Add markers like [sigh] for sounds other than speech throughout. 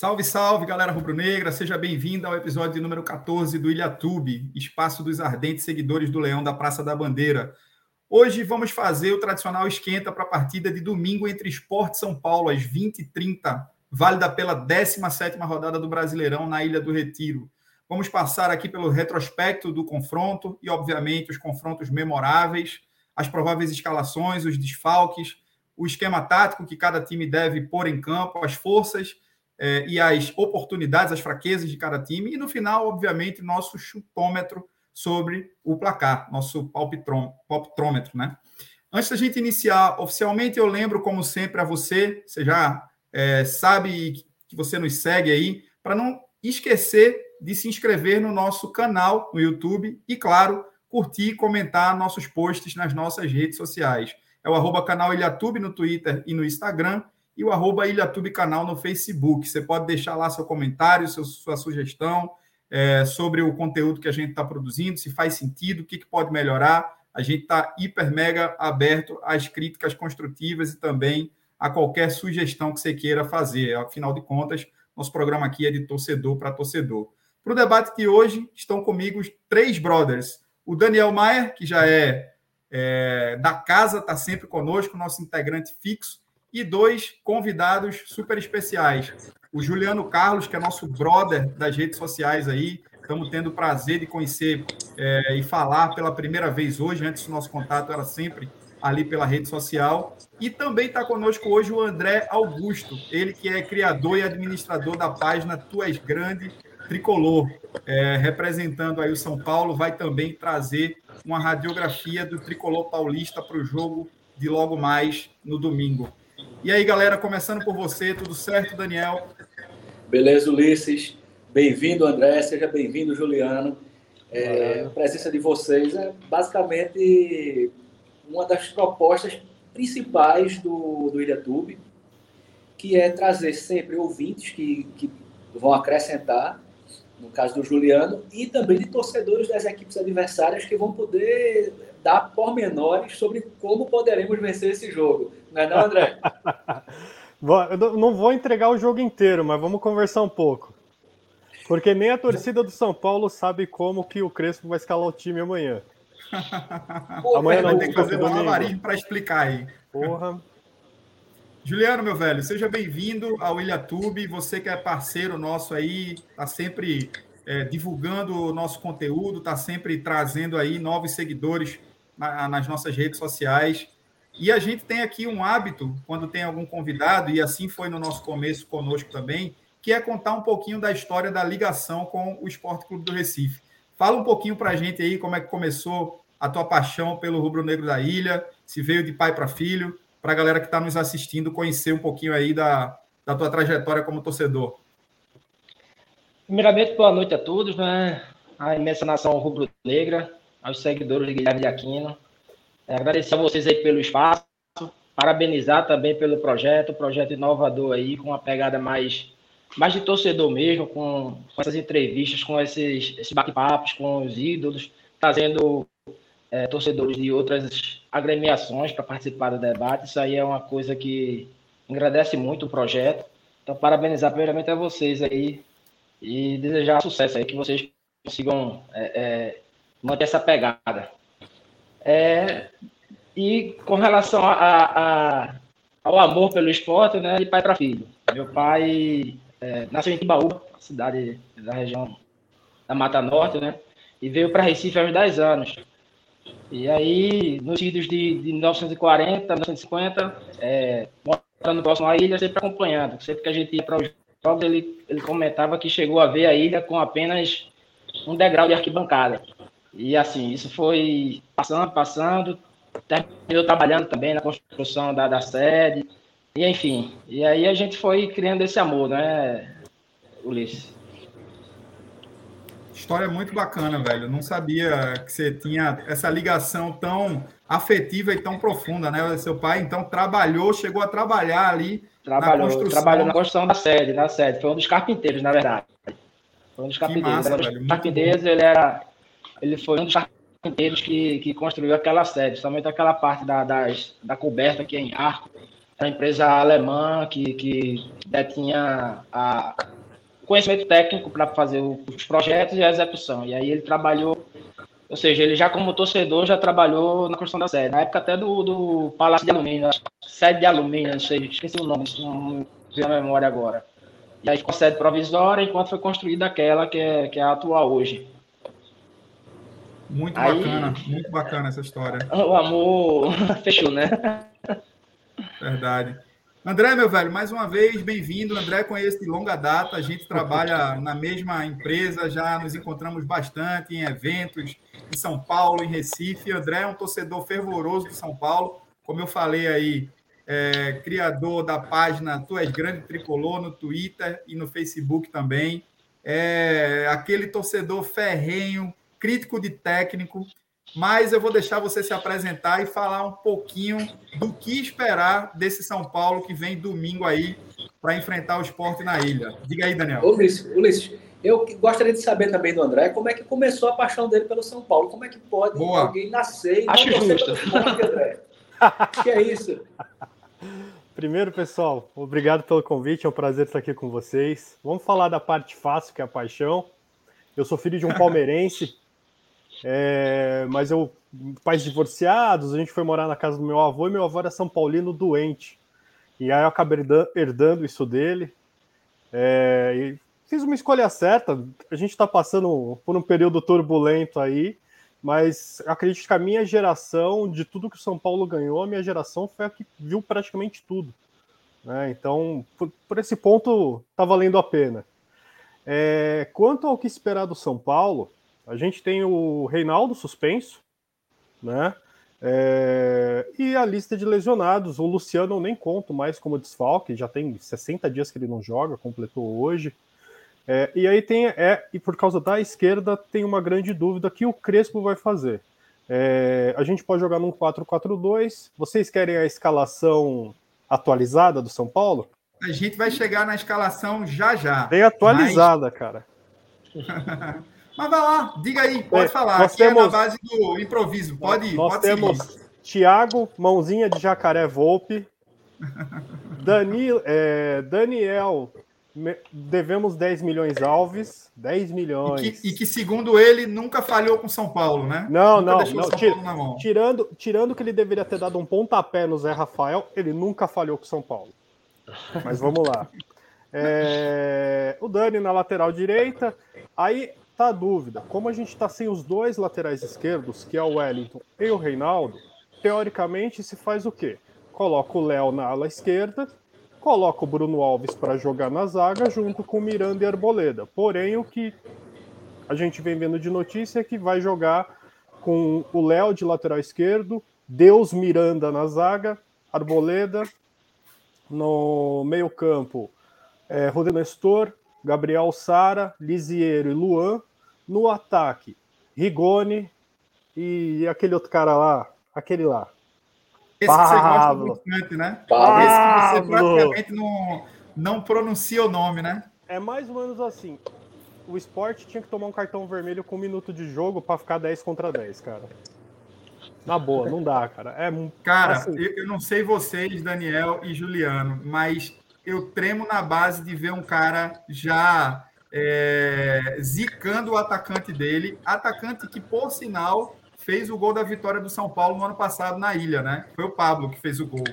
Salve, salve, galera rubro-negra. Seja bem-vindo ao episódio número 14 do Ilhatube, espaço dos ardentes seguidores do Leão da Praça da Bandeira. Hoje vamos fazer o tradicional esquenta para a partida de domingo entre Esporte São Paulo, às 20h30, válida pela 17ª rodada do Brasileirão na Ilha do Retiro. Vamos passar aqui pelo retrospecto do confronto e, obviamente, os confrontos memoráveis, as prováveis escalações, os desfalques, o esquema tático que cada time deve pôr em campo, as forças eh, e as oportunidades, as fraquezas de cada time, e no final, obviamente, nosso chutômetro sobre o placar, nosso palpitrômetro, né? Antes da gente iniciar oficialmente, eu lembro, como sempre, a você, você já é, sabe que você nos segue aí, para não esquecer de se inscrever no nosso canal no YouTube e, claro, curtir e comentar nossos posts nas nossas redes sociais. É o arroba canal Ilhatube no Twitter e no Instagram e o arroba Ilhatube canal no Facebook. Você pode deixar lá seu comentário, seu, sua sugestão é, sobre o conteúdo que a gente está produzindo, se faz sentido, o que, que pode melhorar. A gente está hiper mega aberto às críticas construtivas e também a qualquer sugestão que você queira fazer. Afinal de contas, nosso programa aqui é de torcedor para torcedor. Para o debate de hoje, estão comigo três brothers. O Daniel Maier, que já é é, da casa, está sempre conosco, nosso integrante fixo, e dois convidados super especiais. O Juliano Carlos, que é nosso brother das redes sociais aí, estamos tendo o prazer de conhecer é, e falar pela primeira vez hoje, antes do nosso contato era sempre ali pela rede social. E também está conosco hoje o André Augusto, ele que é criador e administrador da página Tu És Grande Tricolor, é, representando aí o São Paulo, vai também trazer uma radiografia do tricolor paulista para o jogo de logo mais no domingo. E aí, galera, começando por você, tudo certo, Daniel? Beleza, Ulisses. Bem-vindo, André. Seja bem-vindo, Juliano. É, a presença de vocês é basicamente uma das propostas principais do, do Ilhatube, que é trazer sempre ouvintes que, que vão acrescentar no caso do Juliano, e também de torcedores das equipes adversárias que vão poder dar pormenores sobre como poderemos vencer esse jogo. Não é não, André? [laughs] Eu não vou entregar o jogo inteiro, mas vamos conversar um pouco. Porque nem a torcida do São Paulo sabe como que o Crespo vai escalar o time amanhã. [laughs] Pô, amanhã não, vai ter que fazer um malabarismo para explicar aí. Porra. [laughs] Juliano, meu velho, seja bem-vindo ao Ilhatube. Você que é parceiro nosso aí, está sempre é, divulgando o nosso conteúdo, está sempre trazendo aí novos seguidores na, nas nossas redes sociais. E a gente tem aqui um hábito, quando tem algum convidado, e assim foi no nosso começo conosco também, que é contar um pouquinho da história da ligação com o Esporte Clube do Recife. Fala um pouquinho para a gente aí como é que começou a tua paixão pelo rubro-negro da ilha, se veio de pai para filho, para a galera que está nos assistindo conhecer um pouquinho aí da, da tua trajetória como torcedor. Primeiramente, boa noite a todos, né? A imensa nação rubro-negra, aos seguidores de Guilherme de Aquino. É, agradecer a vocês aí pelo espaço, parabenizar também pelo projeto, projeto inovador aí, com uma pegada mais, mais de torcedor mesmo, com, com essas entrevistas, com esses, esses bate-papos com os ídolos, trazendo é, torcedores de outras agremiações para participar do debate. Isso aí é uma coisa que agradece muito o projeto. Então, parabenizar primeiramente a vocês aí e desejar sucesso aí, que vocês consigam é, é, manter essa pegada. É, e com relação a, a, ao amor pelo esporte, né, de pai para filho. Meu pai é, nasceu em Timbaúba, cidade da região da Mata Norte, né, e veio para Recife aos 10 anos. E aí, nos idos de, de 1940, 1950, é, morando próximo à ilha, sempre acompanhando. Sempre que a gente ia para os jogos, ele, ele comentava que chegou a ver a ilha com apenas um degrau de arquibancada. E assim, isso foi passando, passando, terminou trabalhando também na construção da, da sede, e enfim. E aí a gente foi criando esse amor, né, Ulisses? História muito bacana, velho. Não sabia que você tinha essa ligação tão afetiva e tão profunda, né? Seu pai, então, trabalhou, chegou a trabalhar ali Trabalhou, na construção. Trabalhou na construção da sede, da sede. Foi um dos carpinteiros, na verdade. Foi um dos carpinteiros. Massa, um dos carpinteiros, ele era... Ele foi um dos carpinteiros que, que construiu aquela sede, somente aquela parte da, das, da coberta que é em arco. uma empresa alemã que, que detinha a conhecimento técnico para fazer os projetos e a execução. E aí ele trabalhou, ou seja, ele já como torcedor já trabalhou na construção da sede, na época até do, do Palácio de Alumínio, sede de alumínio, não sei, esqueci o nome, não tenho a memória agora. E aí ficou sede provisória enquanto foi construída aquela que é, que é a atual hoje. Muito aí, bacana, muito bacana essa história. [laughs] O amor [laughs] fechou, né? Verdade. André, meu velho, mais uma vez, bem-vindo. André conheço de longa data, a gente trabalha na mesma empresa, já nos encontramos bastante em eventos em São Paulo, em Recife. André é um torcedor fervoroso do São Paulo, como eu falei aí, é, criador da página Tu És Grande Tricolor no Twitter e no Facebook também. É aquele torcedor ferrenho, crítico de técnico, mas eu vou deixar você se apresentar e falar um pouquinho do que esperar desse São Paulo que vem domingo aí para enfrentar o esporte na ilha. Diga aí, Daniel. Ulisses, Ulisses, eu gostaria de saber também do André como é que começou a paixão dele pelo São Paulo. Como é que pode Boa. alguém nascer e Acho não justo. Esporte, André? [laughs] que é isso? Primeiro, pessoal, obrigado pelo convite, é um prazer estar aqui com vocês. Vamos falar da parte fácil, que é a paixão. Eu sou filho de um [laughs] palmeirense, é, mas eu, pais divorciados, a gente foi morar na casa do meu avô e meu avô era São Paulino doente. E aí eu acabei herdando isso dele. É, e fiz uma escolha certa. A gente está passando por um período turbulento aí, mas acredito que a minha geração, de tudo que o São Paulo ganhou, a minha geração foi a que viu praticamente tudo. Né? Então, por, por, esse ponto, está valendo a pena. É, quanto ao que esperar do São Paulo, a gente tem o Reinaldo suspenso, né? É, e a lista de lesionados, o Luciano eu nem conto mais como desfalque, já tem 60 dias que ele não joga, completou hoje. É, e aí tem, é, e por causa da esquerda, tem uma grande dúvida que o Crespo vai fazer. É, a gente pode jogar num 4-4-2. Vocês querem a escalação atualizada do São Paulo? A gente vai chegar na escalação já já. Bem atualizada, mas... cara. [laughs] Mas vai lá, diga aí, pode é, falar. Aqui temos, é na base do improviso. Pode, nós pode temos seguir. Thiago, mãozinha de jacaré Volpe. Dani, é, Daniel, devemos 10 milhões Alves. 10 milhões. E que, e que, segundo ele, nunca falhou com São Paulo, né? Não, nunca não. não. Tira, tirando, tirando que ele deveria ter dado um pontapé no Zé Rafael, ele nunca falhou com São Paulo. Mas vamos lá. [laughs] É, o Dani na lateral direita. Aí tá a dúvida. Como a gente está sem os dois laterais esquerdos, que é o Wellington e o Reinaldo, teoricamente se faz o quê? Coloca o Léo na ala esquerda, coloca o Bruno Alves para jogar na zaga junto com o Miranda e Arboleda. Porém, o que a gente vem vendo de notícia é que vai jogar com o Léo de lateral esquerdo, Deus Miranda na zaga, Arboleda no meio-campo, é, Rodrigo Nestor, Gabriel Sara, Lisiero e Luan, no ataque, Rigoni e aquele outro cara lá, aquele lá. Esse Pablo. que você gosta bastante, né? Pablo. Esse que você praticamente não, não pronuncia o nome, né? É mais ou menos assim. O esporte tinha que tomar um cartão vermelho com um minuto de jogo para ficar 10 contra 10, cara. Na boa, não dá, cara. É, cara, assim. eu, eu não sei vocês, Daniel e Juliano, mas eu tremo na base de ver um cara já é, zicando o atacante dele, atacante que, por sinal, fez o gol da vitória do São Paulo no ano passado na ilha, né? Foi o Pablo que fez o gol.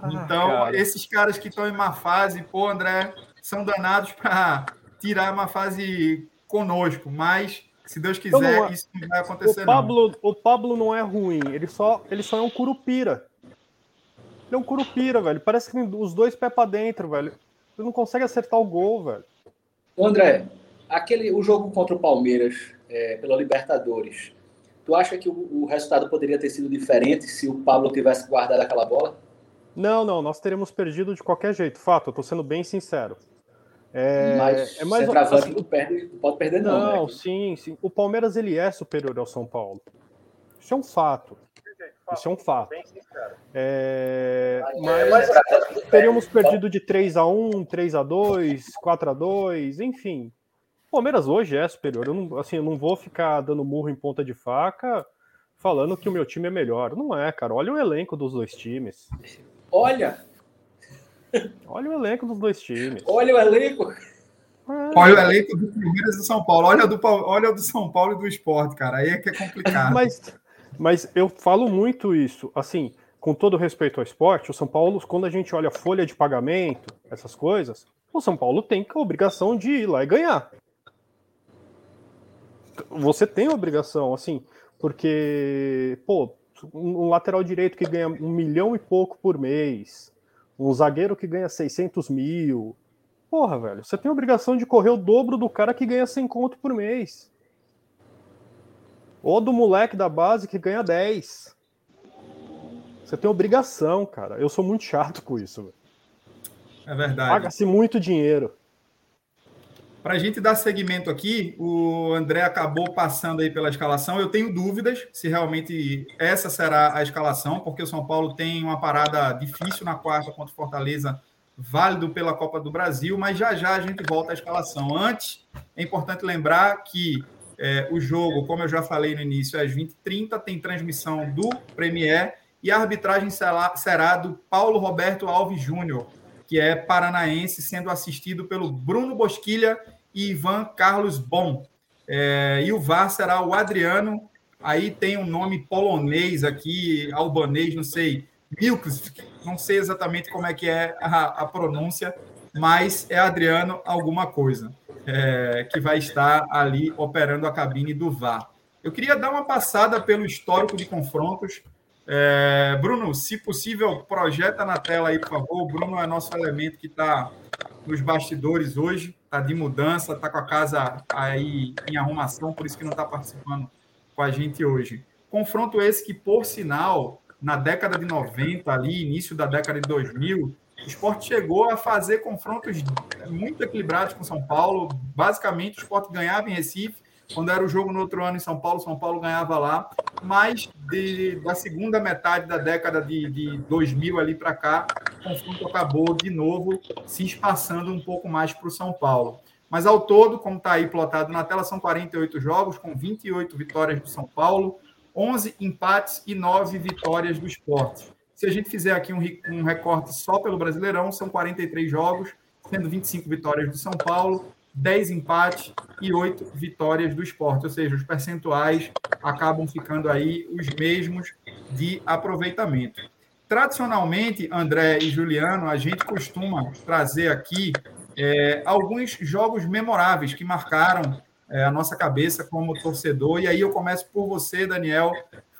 Ah, então, cara. esses caras que estão em má fase, pô, André, são danados para tirar uma fase conosco, mas se Deus quiser, então, isso não vai acontecer. O Pablo, não. o Pablo não é ruim, ele só, ele só é um curupira. Ele é um curupira, velho. Parece que os dois pés para dentro, velho. Ele não consegue acertar o gol, velho. André, aquele, o jogo contra o Palmeiras é, pela Libertadores, tu acha que o, o, resultado poderia ter sido diferente se o Pablo tivesse guardado aquela bola? Não, não, nós teríamos perdido de qualquer jeito, fato, eu tô sendo bem sincero. É, Mas é mais centroavante assim, não, perde, pode perder não, Não, né? sim, sim. O Palmeiras ele é superior ao São Paulo. Isso é um fato. Isso é um fato. É, mas teríamos perdido de 3 a 1 3 a 2 4 a 2 enfim. O Palmeiras hoje é superior. Eu não, assim, eu não vou ficar dando murro em ponta de faca falando que o meu time é melhor. Não é, cara. Olha o elenco dos dois times. Olha, Olha o elenco dos dois times. Olha o elenco. É. Olha o elenco do Palmeiras e do São Paulo. Olha o do, olha o do São Paulo e do esporte, cara. Aí é que é complicado. [laughs] mas, mas eu falo muito isso. Assim, com todo respeito ao esporte, o São Paulo, quando a gente olha a folha de pagamento, essas coisas, o São Paulo tem a obrigação de ir lá e ganhar. Você tem a obrigação, assim, porque, pô, um lateral direito que ganha um milhão e pouco por mês, um zagueiro que ganha 600 mil. Porra, velho, você tem a obrigação de correr o dobro do cara que ganha 100 conto por mês. Ou do moleque da base que ganha 10. Você tem obrigação, cara. Eu sou muito chato com isso. É verdade. Paga-se muito dinheiro. Para a gente dar seguimento aqui, o André acabou passando aí pela escalação. Eu tenho dúvidas se realmente essa será a escalação, porque o São Paulo tem uma parada difícil na quarta contra o Fortaleza, válido pela Copa do Brasil, mas já já a gente volta à escalação. Antes, é importante lembrar que é, o jogo, como eu já falei no início, às 20h30, tem transmissão do Premier e a arbitragem será, será do Paulo Roberto Alves Júnior que é paranaense, sendo assistido pelo Bruno Bosquilha e Ivan Carlos Bom. É, e o VAR será o Adriano, aí tem um nome polonês aqui, albanês, não sei, Milks, não sei exatamente como é que é a, a pronúncia, mas é Adriano alguma coisa, é, que vai estar ali operando a cabine do VAR. Eu queria dar uma passada pelo histórico de confrontos, é, Bruno, se possível, projeta na tela aí, por favor. O Bruno é nosso elemento que está nos bastidores hoje, está de mudança, está com a casa aí em arrumação, por isso que não está participando com a gente hoje. Confronto esse que, por sinal, na década de 90, ali, início da década de 2000, o esporte chegou a fazer confrontos muito equilibrados com São Paulo. Basicamente, o esporte ganhava em Recife, quando era o jogo no outro ano em São Paulo, São Paulo ganhava lá. Mas de, da segunda metade da década de, de 2000 ali para cá, o confronto acabou de novo se espaçando um pouco mais para o São Paulo. Mas ao todo, como está aí plotado na tela, são 48 jogos, com 28 vitórias do São Paulo, 11 empates e 9 vitórias do esporte. Se a gente fizer aqui um, um recorte só pelo Brasileirão, são 43 jogos, sendo 25 vitórias do São Paulo, 10 empates e 8 vitórias do esporte, ou seja, os percentuais acabam ficando aí os mesmos de aproveitamento. Tradicionalmente, André e Juliano, a gente costuma trazer aqui é, alguns jogos memoráveis que marcaram é, a nossa cabeça como torcedor. E aí eu começo por você, Daniel.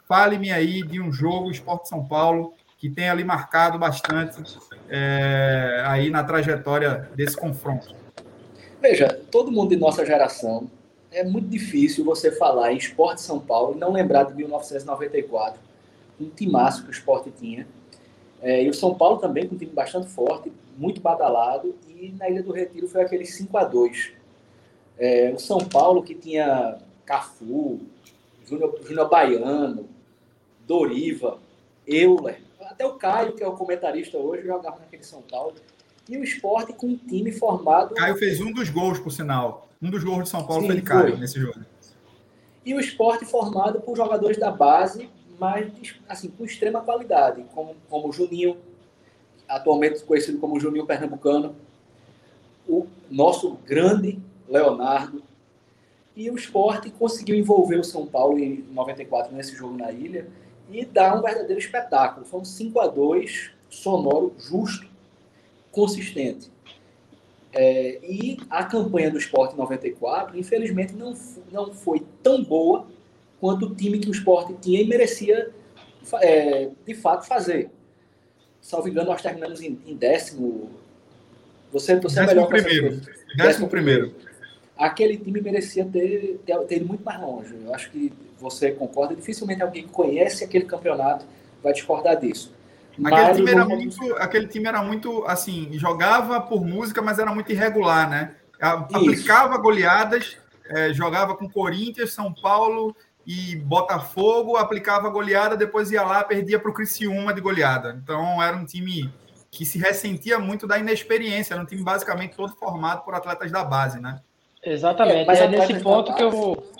Fale-me aí de um jogo Esporte São Paulo que tem ali marcado bastante é, aí na trajetória desse confronto. Veja, todo mundo de nossa geração, é muito difícil você falar em esporte São Paulo e não lembrar de 1994, um timaço que o esporte tinha. É, e o São Paulo também com um time bastante forte, muito badalado, e na Ilha do Retiro foi aquele 5 a 2 é, O São Paulo que tinha Cafu, Júnior, Júnior Baiano, Doriva, Euler, até o Caio, que é o comentarista hoje, jogava naquele São Paulo. E o esporte com um time formado. Caio fez um dos gols, por sinal. Um dos gols de São Paulo Sim, foi de Caio nesse jogo. E o esporte formado por jogadores da base, mas assim, com extrema qualidade, como, como o Juninho, atualmente conhecido como Juninho Pernambucano, o nosso grande Leonardo. E o esporte conseguiu envolver o São Paulo em 94 nesse jogo na ilha e dar um verdadeiro espetáculo. Foi um 5 a 2 sonoro, justo consistente. É, e a campanha do Esporte 94, infelizmente, não, não foi tão boa quanto o time que o Esporte tinha e merecia, é, de fato, fazer. Salvo engano, nós terminamos em, em décimo. Você, você é melhor primeiro. Décimo, décimo primeiro. Aquele time merecia ter, ter, ter ido muito mais longe. Eu acho que você concorda. Dificilmente alguém que conhece aquele campeonato vai discordar disso. Aquele time, era muito, aquele time era muito, assim, jogava por música, mas era muito irregular, né? Aplicava Isso. goleadas, é, jogava com Corinthians, São Paulo e Botafogo, aplicava goleada, depois ia lá, perdia para o Criciúma de goleada. Então era um time que se ressentia muito da inexperiência, era um time basicamente todo formado por atletas da base, né? Exatamente, é, é nesse ponto que eu vou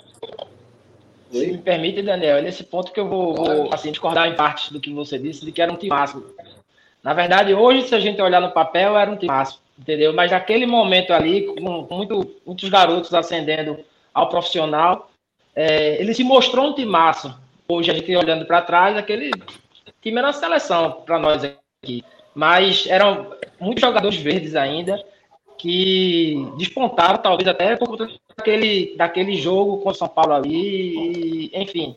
se me permite, Daniel, é nesse ponto que eu vou, vou assim, discordar em parte do que você disse, de que era um time máximo. Na verdade, hoje, se a gente olhar no papel, era um time massa, entendeu? Mas naquele momento ali, com muito, muitos garotos ascendendo ao profissional, é, ele se mostrou um time massa. Hoje, a gente olhando para trás, aquele time era uma seleção para nós aqui. Mas eram muitos jogadores verdes ainda que despontaram, talvez até por conta daquele, daquele jogo com o São Paulo ali, e, enfim.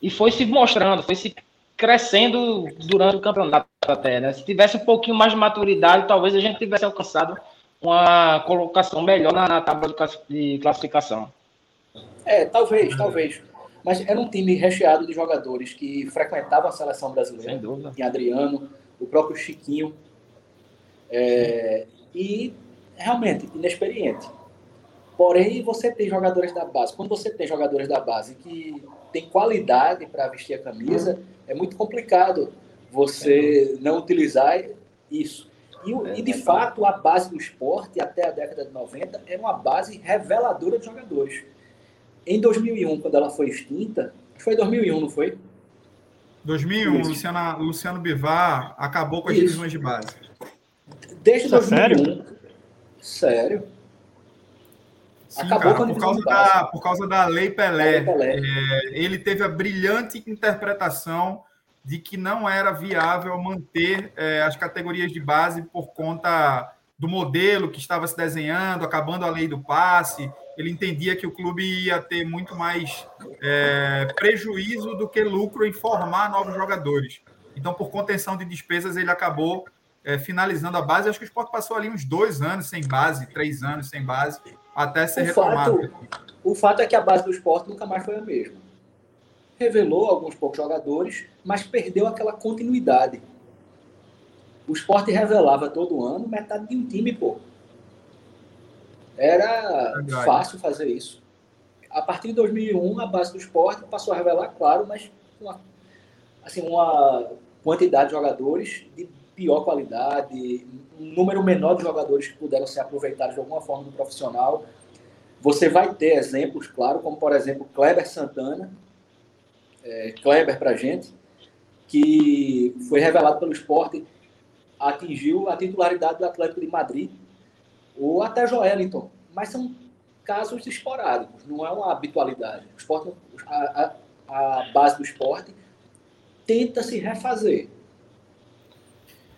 E foi se mostrando, foi se crescendo durante o campeonato até, né? Se tivesse um pouquinho mais de maturidade, talvez a gente tivesse alcançado uma colocação melhor na, na tábua de classificação. É, talvez, talvez. Mas era um time recheado de jogadores que frequentavam a seleção brasileira. Sem dúvida. Tinha Adriano, o próprio Chiquinho. É, e realmente inexperiente. Porém, você tem jogadores da base. Quando você tem jogadores da base que tem qualidade para vestir a camisa, é muito complicado você não utilizar isso. E, e, de fato, a base do esporte, até a década de 90, era uma base reveladora de jogadores. Em 2001, quando ela foi extinta, foi 2001, não foi? 2001, Luciana, Luciano Bivar acabou com as divisões de base. Desde Isso 2001. É sério? Sério. Sim, Acabou cara, por, causa da, por causa da Lei Pelé. Lei Pelé. É, ele teve a brilhante interpretação de que não era viável manter é, as categorias de base por conta do modelo que estava se desenhando, acabando a lei do passe. Ele entendia que o clube ia ter muito mais é, prejuízo do que lucro em formar novos jogadores. Então, por contenção de despesas, ele acabou é, finalizando a base. Acho que o esporte passou ali uns dois anos sem base, três anos sem base até ser o retomado. Fato, o fato é que a base do esporte nunca mais foi a mesma. Revelou alguns poucos jogadores, mas perdeu aquela continuidade. O esporte revelava todo ano metade de um time, pô. Era Verdade. fácil fazer isso. A partir de 2001, a base do esporte passou a revelar, claro, mas uma, assim, uma quantidade de jogadores de pior qualidade, um número menor de jogadores que puderam ser aproveitados de alguma forma no profissional. Você vai ter exemplos, claro, como por exemplo Kleber Santana, é, Kleber para gente, que foi revelado pelo esporte, atingiu a titularidade do Atlético de Madrid, ou até Joelinton, mas são casos esporádicos, não é uma habitualidade. O esporte, a, a, a base do esporte tenta se refazer.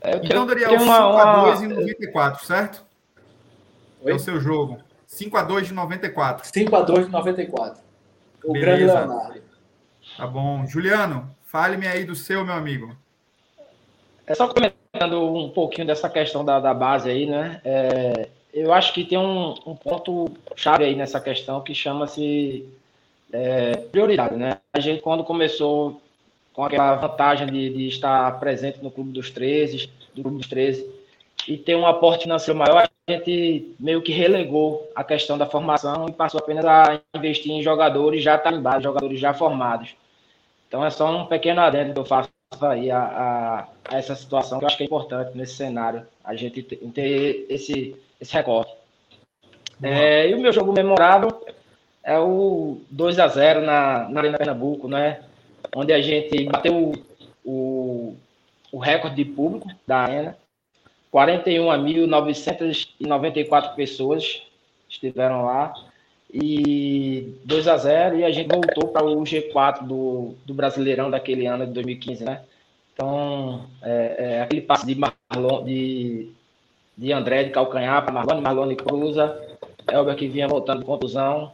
É, então, Daniel, 5x2 em 94, certo? Oi? É o seu jogo. 5x2 de 94. 5x2 de 94. O Beleza. grande Leonardo. Tá bom. Juliano, fale-me aí do seu, meu amigo. É só comentando um pouquinho dessa questão da, da base aí, né? É, eu acho que tem um, um ponto chave aí nessa questão que chama-se é, prioridade, né? A gente, quando começou com aquela vantagem de, de, estar presente no Clube dos 13, do Clube dos 13, e ter um aporte financeiro maior, a gente meio que relegou a questão da formação e passou apenas a investir em jogadores já tarimbados, jogadores já formados. Então é só um pequeno adendo que eu faço aí a, a, a, essa situação que eu acho que é importante nesse cenário, a gente ter esse, esse recorte. É, e o meu jogo memorável é o 2 a 0 na, na Arena Pernambuco, né? Onde a gente bateu o, o recorde de público da arena. 41.994 pessoas estiveram lá e 2 a 0 e a gente voltou para o G4 do, do Brasileirão daquele ano de 2015, né? Então, é, é, aquele passe de Marlon, de, de André de calcanhar para Marlon, Marlon cruza, Elber que vinha voltando de contusão,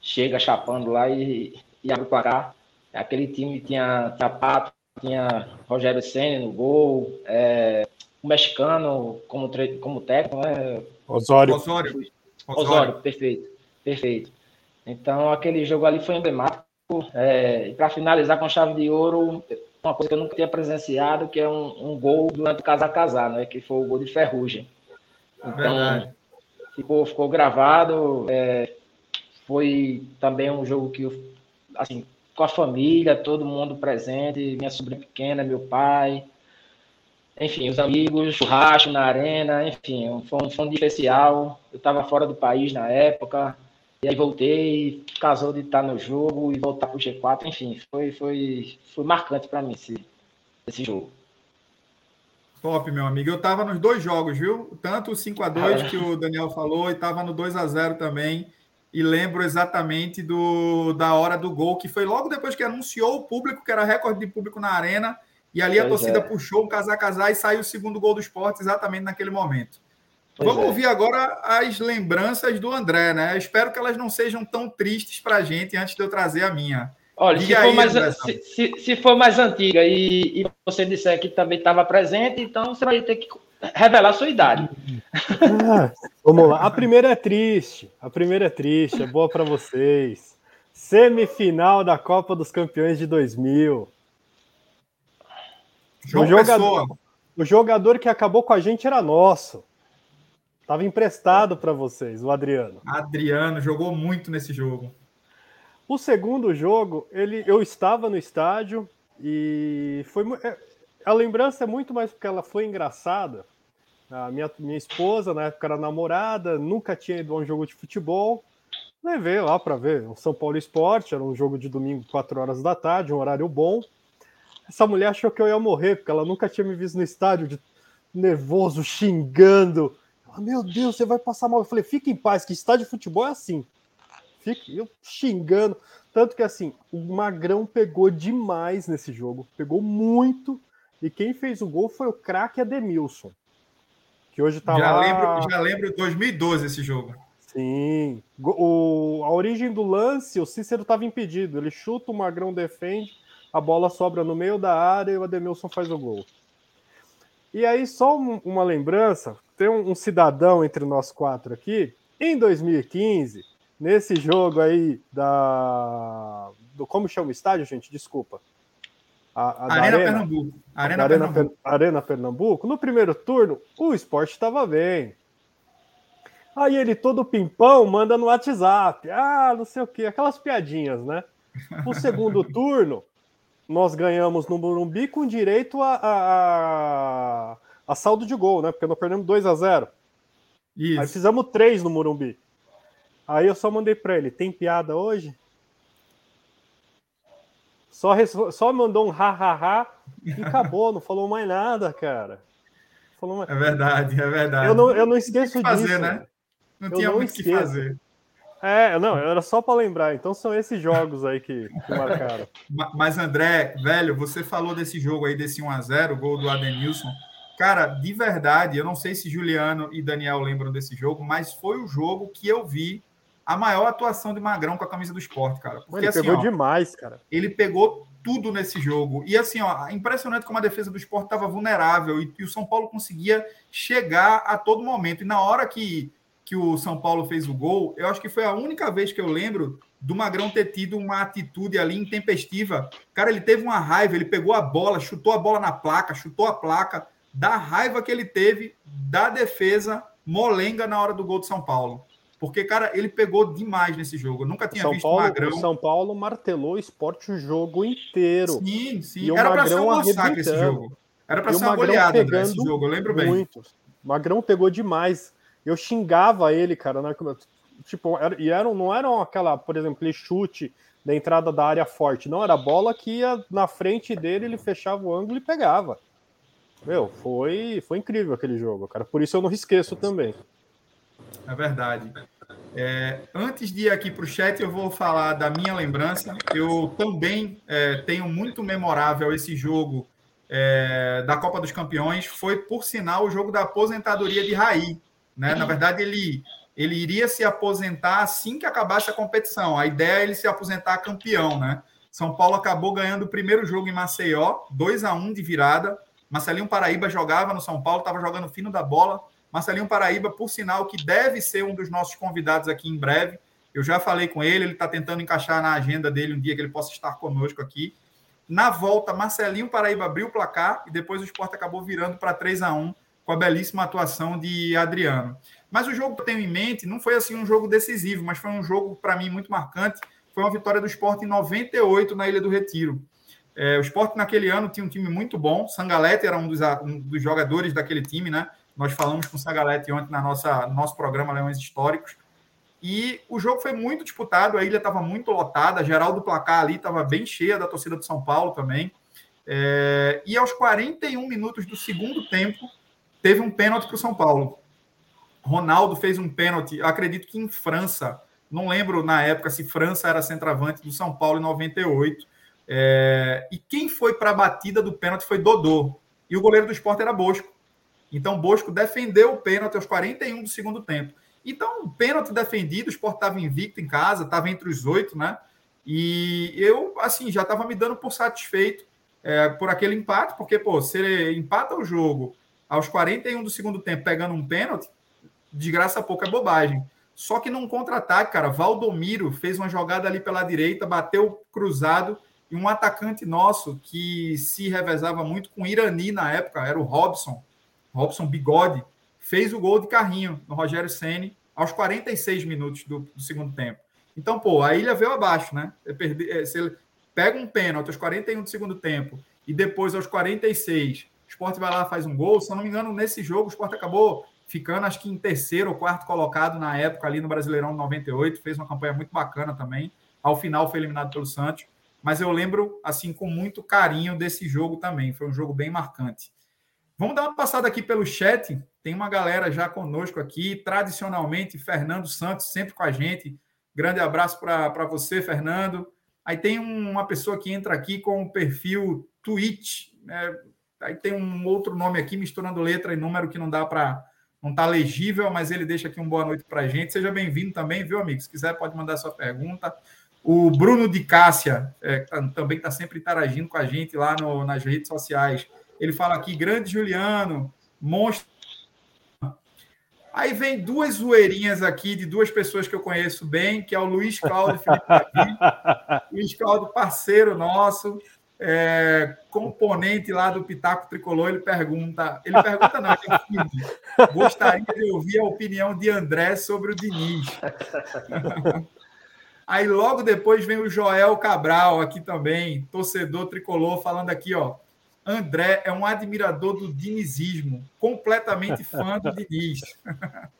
chega chapando lá e, e abre o placar. Aquele time tinha, tinha Pato, tinha Rogério Senna no gol, é, o mexicano como, como técnico, né? Osório. Osório. Osório. Osório, perfeito, perfeito. Então aquele jogo ali foi emblemático. É, para finalizar com chave de ouro, uma coisa que eu nunca tinha presenciado, que é um, um gol durante o casar casar, né? Que foi o gol de ferrugem. Então ficou, ficou gravado. É, foi também um jogo que assim com a família, todo mundo presente, minha sobrinha pequena, meu pai, enfim, os amigos, churrasco na arena, enfim, foi um, foi um dia especial. Eu estava fora do país na época, e aí voltei, casou de estar no jogo e voltar para o G4, enfim, foi, foi, foi marcante para mim esse, esse jogo. Top, meu amigo. Eu estava nos dois jogos, viu? Tanto o 5 a 2 que o Daniel falou, e estava no 2 a 0 também. E lembro exatamente do, da hora do gol, que foi logo depois que anunciou o público, que era recorde de público na arena. E ali a torcida é. puxou um casar-casar e saiu o segundo gol do esporte exatamente naquele momento. Pois Vamos é. ouvir agora as lembranças do André, né? espero que elas não sejam tão tristes para a gente antes de eu trazer a minha. Olha, se for, aí, mais, se, se, se, for mais antiga e, e você disser que também estava presente, então você vai ter que revelar a sua idade. Ah, vamos lá. A primeira é triste. A primeira é triste. É boa para vocês. Semifinal da Copa dos Campeões de 2000. João o jogador, o jogador que acabou com a gente era nosso. Estava emprestado para vocês, o Adriano. Adriano jogou muito nesse jogo. O segundo jogo, ele, eu estava no estádio e foi é, a lembrança é muito mais porque ela foi engraçada. A minha, minha esposa, na época, era namorada, nunca tinha ido a um jogo de futebol. Levei lá para ver um São Paulo Esporte, era um jogo de domingo, 4 horas da tarde, um horário bom. Essa mulher achou que eu ia morrer, porque ela nunca tinha me visto no estádio, de nervoso, xingando. Meu Deus, você vai passar mal. Eu falei, fica em paz, que estádio de futebol é assim. Fica, eu xingando. Tanto que assim, o Magrão pegou demais nesse jogo. Pegou muito. E quem fez o gol foi o craque Ademilson. Que hoje tá já lá. Lembro, já lembro 2012 esse jogo. Sim. O, a origem do lance, o Cícero estava impedido. Ele chuta, o Magrão defende, a bola sobra no meio da área e o Ademilson faz o gol. E aí, só uma lembrança: tem um, um cidadão entre nós quatro aqui, em 2015, nesse jogo aí da. Do, como chama o estádio, gente? Desculpa. A, a Arena, Arena, Pernambuco. Arena, Arena, Pernambuco. Arena Pernambuco. No primeiro turno, o esporte estava bem. Aí ele todo pimpão manda no WhatsApp. Ah, não sei o quê. Aquelas piadinhas, né? O segundo [laughs] turno, nós ganhamos no Morumbi com direito a, a, a, saldo de gol, né? Porque nós perdemos 2 a 0 Isso. Aí fizemos 3 no Morumbi. Aí eu só mandei para ele: tem piada hoje? Só, só mandou um ha-ha-ha e acabou, não falou mais nada, cara. Falou mais... É verdade, é verdade. Eu não, eu não esqueço fazer, disso. Né? Não eu tinha não muito o que fazer. É, não, era só para lembrar. Então são esses jogos aí que, que marcaram. Mas, André, velho, você falou desse jogo aí, desse 1x0, gol do Adenilson. Cara, de verdade, eu não sei se Juliano e Daniel lembram desse jogo, mas foi o jogo que eu vi a maior atuação de Magrão com a camisa do esporte, cara. Porque, ele assim, pegou ó, demais, cara. Ele pegou tudo nesse jogo. E assim, ó, impressionante como a defesa do esporte estava vulnerável e, e, o São Paulo conseguia chegar a todo momento. E na hora que, que o São Paulo fez o gol, eu acho que foi a única vez que eu lembro do Magrão ter tido uma atitude ali intempestiva. Cara, ele teve uma raiva, ele pegou a bola, chutou a bola na placa, chutou a placa, da raiva que ele teve da defesa molenga na hora do gol do São Paulo. Porque, cara, ele pegou demais nesse jogo. Eu nunca tinha São visto Paulo, o Magrão. O São Paulo martelou o esporte o jogo inteiro. Sim, sim. E Era para ser um massacre esse jogo. Era para ser uma goleada nesse jogo, eu lembro bem. Muito. O Magrão pegou demais. Eu xingava ele, cara. Tipo, era, e eram, não era aquela, por exemplo, aquele chute da entrada da área forte. Não, era bola que ia na frente dele, ele fechava o ângulo e pegava. Meu, foi, foi incrível aquele jogo, cara. Por isso eu não esqueço também. É verdade. É, antes de ir aqui para o chat, eu vou falar da minha lembrança. Eu também é, tenho muito memorável esse jogo é, da Copa dos Campeões. Foi, por sinal, o jogo da aposentadoria de Raí. Né? Na verdade, ele, ele iria se aposentar assim que acabasse a competição. A ideia é ele se aposentar campeão. Né? São Paulo acabou ganhando o primeiro jogo em Maceió, 2 a 1 de virada. Marcelinho Paraíba jogava no São Paulo, estava jogando fino da bola Marcelinho Paraíba, por sinal, que deve ser um dos nossos convidados aqui em breve. Eu já falei com ele, ele está tentando encaixar na agenda dele um dia que ele possa estar conosco aqui. Na volta, Marcelinho Paraíba abriu o placar e depois o esporte acabou virando para 3 a 1 com a belíssima atuação de Adriano. Mas o jogo que eu tenho em mente não foi assim um jogo decisivo, mas foi um jogo, para mim, muito marcante. Foi uma vitória do esporte em 98 na Ilha do Retiro. É, o esporte naquele ano tinha um time muito bom. Sangalete era um dos, um dos jogadores daquele time, né? Nós falamos com o Sagalete ontem na nossa, no nosso programa Leões Históricos. E o jogo foi muito disputado, a ilha estava muito lotada, geral do placar ali estava bem cheia da torcida do São Paulo também. É, e aos 41 minutos do segundo tempo, teve um pênalti para o São Paulo. Ronaldo fez um pênalti, acredito que em França. Não lembro na época se França era centroavante do São Paulo em 98. É, e quem foi para a batida do pênalti foi Dodô. E o goleiro do esporte era Bosco. Então, Bosco defendeu o pênalti aos 41 do segundo tempo. Então, pênalti defendido, o esporte estava invicto em casa, estava entre os oito, né? E eu, assim, já estava me dando por satisfeito é, por aquele empate, porque, pô, se ele empata o jogo aos 41 do segundo tempo pegando um pênalti, de graça pouco é bobagem. Só que num contra-ataque, cara, Valdomiro fez uma jogada ali pela direita, bateu cruzado, e um atacante nosso que se revezava muito com Irani na época, era o Robson, Robson Bigode, fez o gol de carrinho no Rogério Ceni aos 46 minutos do, do, segundo tempo. Então, pô, a ilha veio abaixo, né? Se ele pega um pênalti aos 41 do segundo tempo e depois aos 46, o Sport vai lá faz um gol. Se eu não me engano, nesse jogo o Sport acabou ficando, acho que em terceiro ou quarto colocado na época ali no Brasileirão 98, fez uma campanha muito bacana também. Ao final foi eliminado pelo Santos, mas eu lembro assim com muito carinho desse jogo também. Foi um jogo bem marcante. Vamos dar uma passada aqui pelo chat. Tem uma galera já conosco aqui. Tradicionalmente, Fernando Santos sempre com a gente. Grande abraço para você, Fernando. Aí tem uma pessoa que entra aqui com o perfil Twitch. Né? Aí tem um outro nome aqui, misturando letra e número que não dá para. Não está legível, mas ele deixa aqui um boa noite para a gente. Seja bem-vindo também, viu, amigo? Se quiser, pode mandar sua pergunta. O Bruno de Cássia é, também está sempre interagindo com a gente lá no, nas redes sociais. Ele fala aqui, grande Juliano, monstro. Aí vem duas zoeirinhas aqui de duas pessoas que eu conheço bem, que é o Luiz Caldo Felipe Davi. [laughs] Luiz parceiro nosso, é, componente lá do Pitaco Tricolor, ele pergunta, ele pergunta não, ele [laughs] gostaria de ouvir a opinião de André sobre o Diniz. [laughs] Aí logo depois vem o Joel Cabral aqui também, torcedor tricolor, falando aqui, ó. André é um admirador do dinizismo, completamente [laughs] fã do Diniz. [laughs]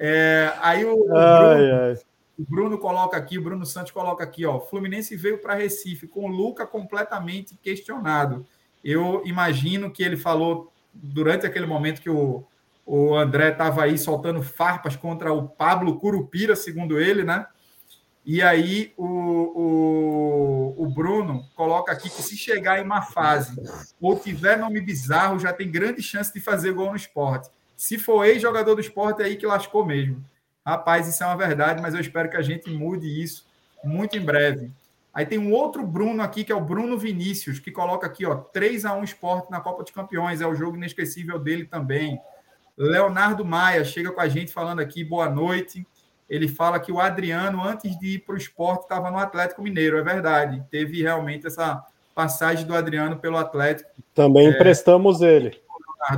É, aí o, o, Bruno, ai, ai. o, Bruno, coloca aqui, o Bruno Santos coloca aqui, ó. Fluminense veio para Recife com o Luca completamente questionado. Eu imagino que ele falou durante aquele momento que o, o André estava aí soltando farpas contra o Pablo Curupira, segundo ele, né? E aí o, o, o, Bruno coloca aqui que se chegar em uma fase ou tiver nome bizarro, já tem grande chance de fazer gol no esporte. Se for ex-jogador do esporte, é aí que lascou mesmo. Rapaz, isso é uma verdade, mas eu espero que a gente mude isso muito em breve. Aí tem um outro Bruno aqui, que é o Bruno Vinícius, que coloca aqui, ó, 3 a 1 esporte na Copa de Campeões. É o jogo inesquecível dele também. Leonardo Maia chega com a gente falando aqui, boa noite ele fala que o Adriano, antes de ir para o esporte, estava no Atlético Mineiro. É verdade. Teve realmente essa passagem do Adriano pelo Atlético. Também é, emprestamos ele.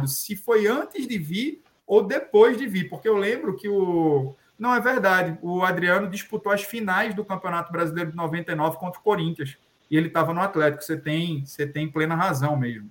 Se foi antes de vir ou depois de vir, porque eu lembro que o. Não, é verdade. O Adriano disputou as finais do Campeonato Brasileiro de 99 contra o Corinthians. E ele estava no Atlético. Você tem, você tem plena razão mesmo.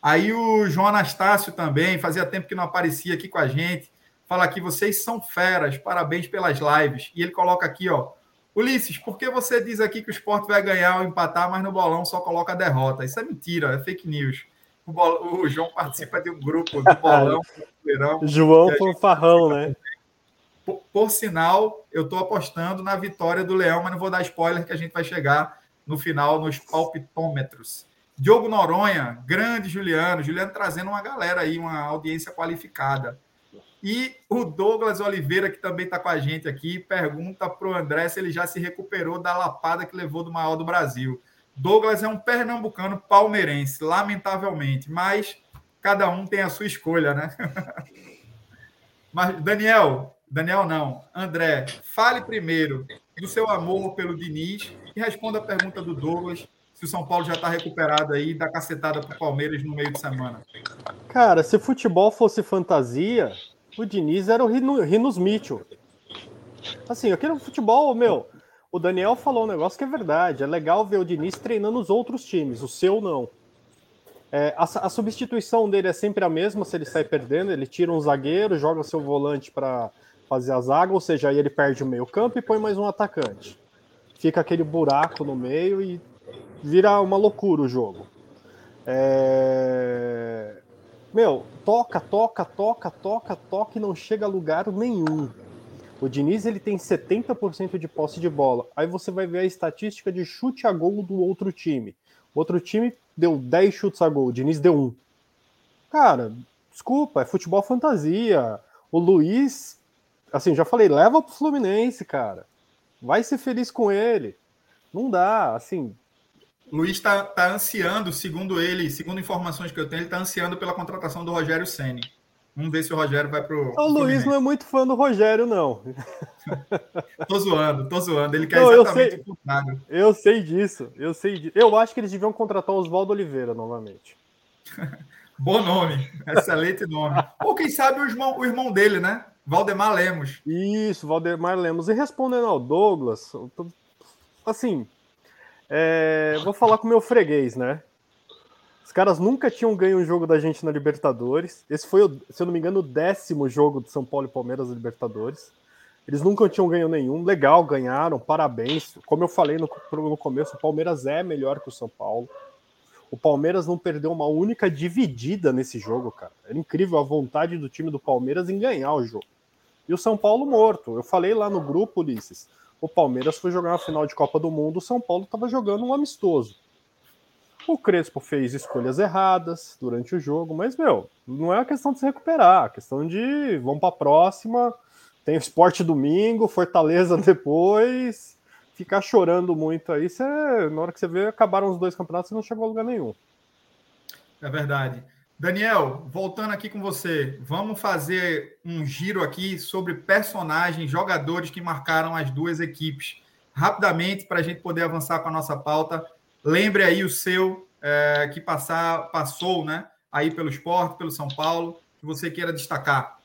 Aí o João Anastácio também, fazia tempo que não aparecia aqui com a gente fala aqui, vocês são feras, parabéns pelas lives. E ele coloca aqui, ó, Ulisses, por que você diz aqui que o esporte vai ganhar ou empatar, mas no bolão só coloca a derrota? Isso é mentira, é fake news. O, bolão, o João participa de um grupo do bolão. [laughs] João Fanfarrão, né? Por, por, sinal, eu estou apostando na vitória do Leão, mas não vou dar spoiler que a gente vai chegar no final nos palpitômetros. Diogo Noronha, grande Juliano. Juliano trazendo uma galera aí, uma audiência qualificada. E o Douglas Oliveira, que também está com a gente aqui, pergunta para o André se ele já se recuperou da lapada que levou do maior do Brasil. Douglas é um pernambucano palmeirense, lamentavelmente, mas cada um tem a sua escolha, né? [laughs] mas, Daniel, Daniel não, André, fale primeiro do seu amor pelo Diniz e responda a pergunta do Douglas se o São Paulo já está recuperado aí da cacetada para o Palmeiras no meio de semana. Cara, se futebol fosse fantasia, o Diniz era o Rinos Mitchell. Assim, aqui no futebol, meu, o Daniel falou um negócio que é verdade. É legal ver o Diniz treinando os outros times, o seu não. É, a, a, substituição dele é sempre a mesma se ele sai perdendo. Ele tira um zagueiro, joga seu volante para fazer a zaga, ou seja, aí ele perde o meio campo e põe mais um atacante. Fica aquele buraco no meio e vira uma loucura o jogo. É... Meu, toca, toca, toca, toca, toca e não chega a lugar nenhum. O Diniz ele tem 70% de posse de bola. Aí você vai ver a estatística de chute a gol do outro time. O outro time deu 10 chutes a gol, o Diniz deu um. Cara, desculpa, é futebol fantasia. O Luiz, assim, já falei, leva pro Fluminense, cara. Vai ser feliz com ele. Não dá, assim. Luiz está tá ansiando, segundo ele, segundo informações que eu tenho, ele está ansiando pela contratação do Rogério Ceni. Vamos ver se o Rogério vai pro. O Luiz não é muito fã do Rogério, não. [laughs] tô zoando, tô zoando. Ele quer não, exatamente o contrário. Eu sei disso, eu sei disso. Eu acho que eles deviam contratar o Oswaldo Oliveira novamente. [laughs] Bom nome, excelente nome. Ou quem sabe o irmão, o irmão dele, né? Valdemar Lemos. Isso, Valdemar Lemos. E respondendo ao Douglas, assim, é, vou falar com o meu freguês, né? Os caras nunca tinham ganho um jogo da gente na Libertadores. Esse foi, se eu não me engano, o décimo jogo de São Paulo e Palmeiras na Libertadores. Eles nunca tinham ganho nenhum. Legal, ganharam, parabéns. Como eu falei no, no começo, o Palmeiras é melhor que o São Paulo. O Palmeiras não perdeu uma única dividida nesse jogo, cara. Era incrível a vontade do time do Palmeiras em ganhar o jogo e o São Paulo morto. Eu falei lá no grupo, Ulisses, o Palmeiras foi jogar uma final de Copa do Mundo, o São Paulo estava jogando um amistoso. O Crespo fez escolhas erradas durante o jogo, mas, meu, não é uma questão de se recuperar, é questão de vamos para a próxima, tem esporte domingo, Fortaleza [laughs] depois, ficar chorando muito aí, na hora que você vê, acabaram os dois campeonatos e não chegou a lugar nenhum. É verdade. Daniel, voltando aqui com você, vamos fazer um giro aqui sobre personagens, jogadores que marcaram as duas equipes. Rapidamente, para a gente poder avançar com a nossa pauta. Lembre aí o seu, é, que passar, passou né, aí pelo esporte, pelo São Paulo, que você queira destacar.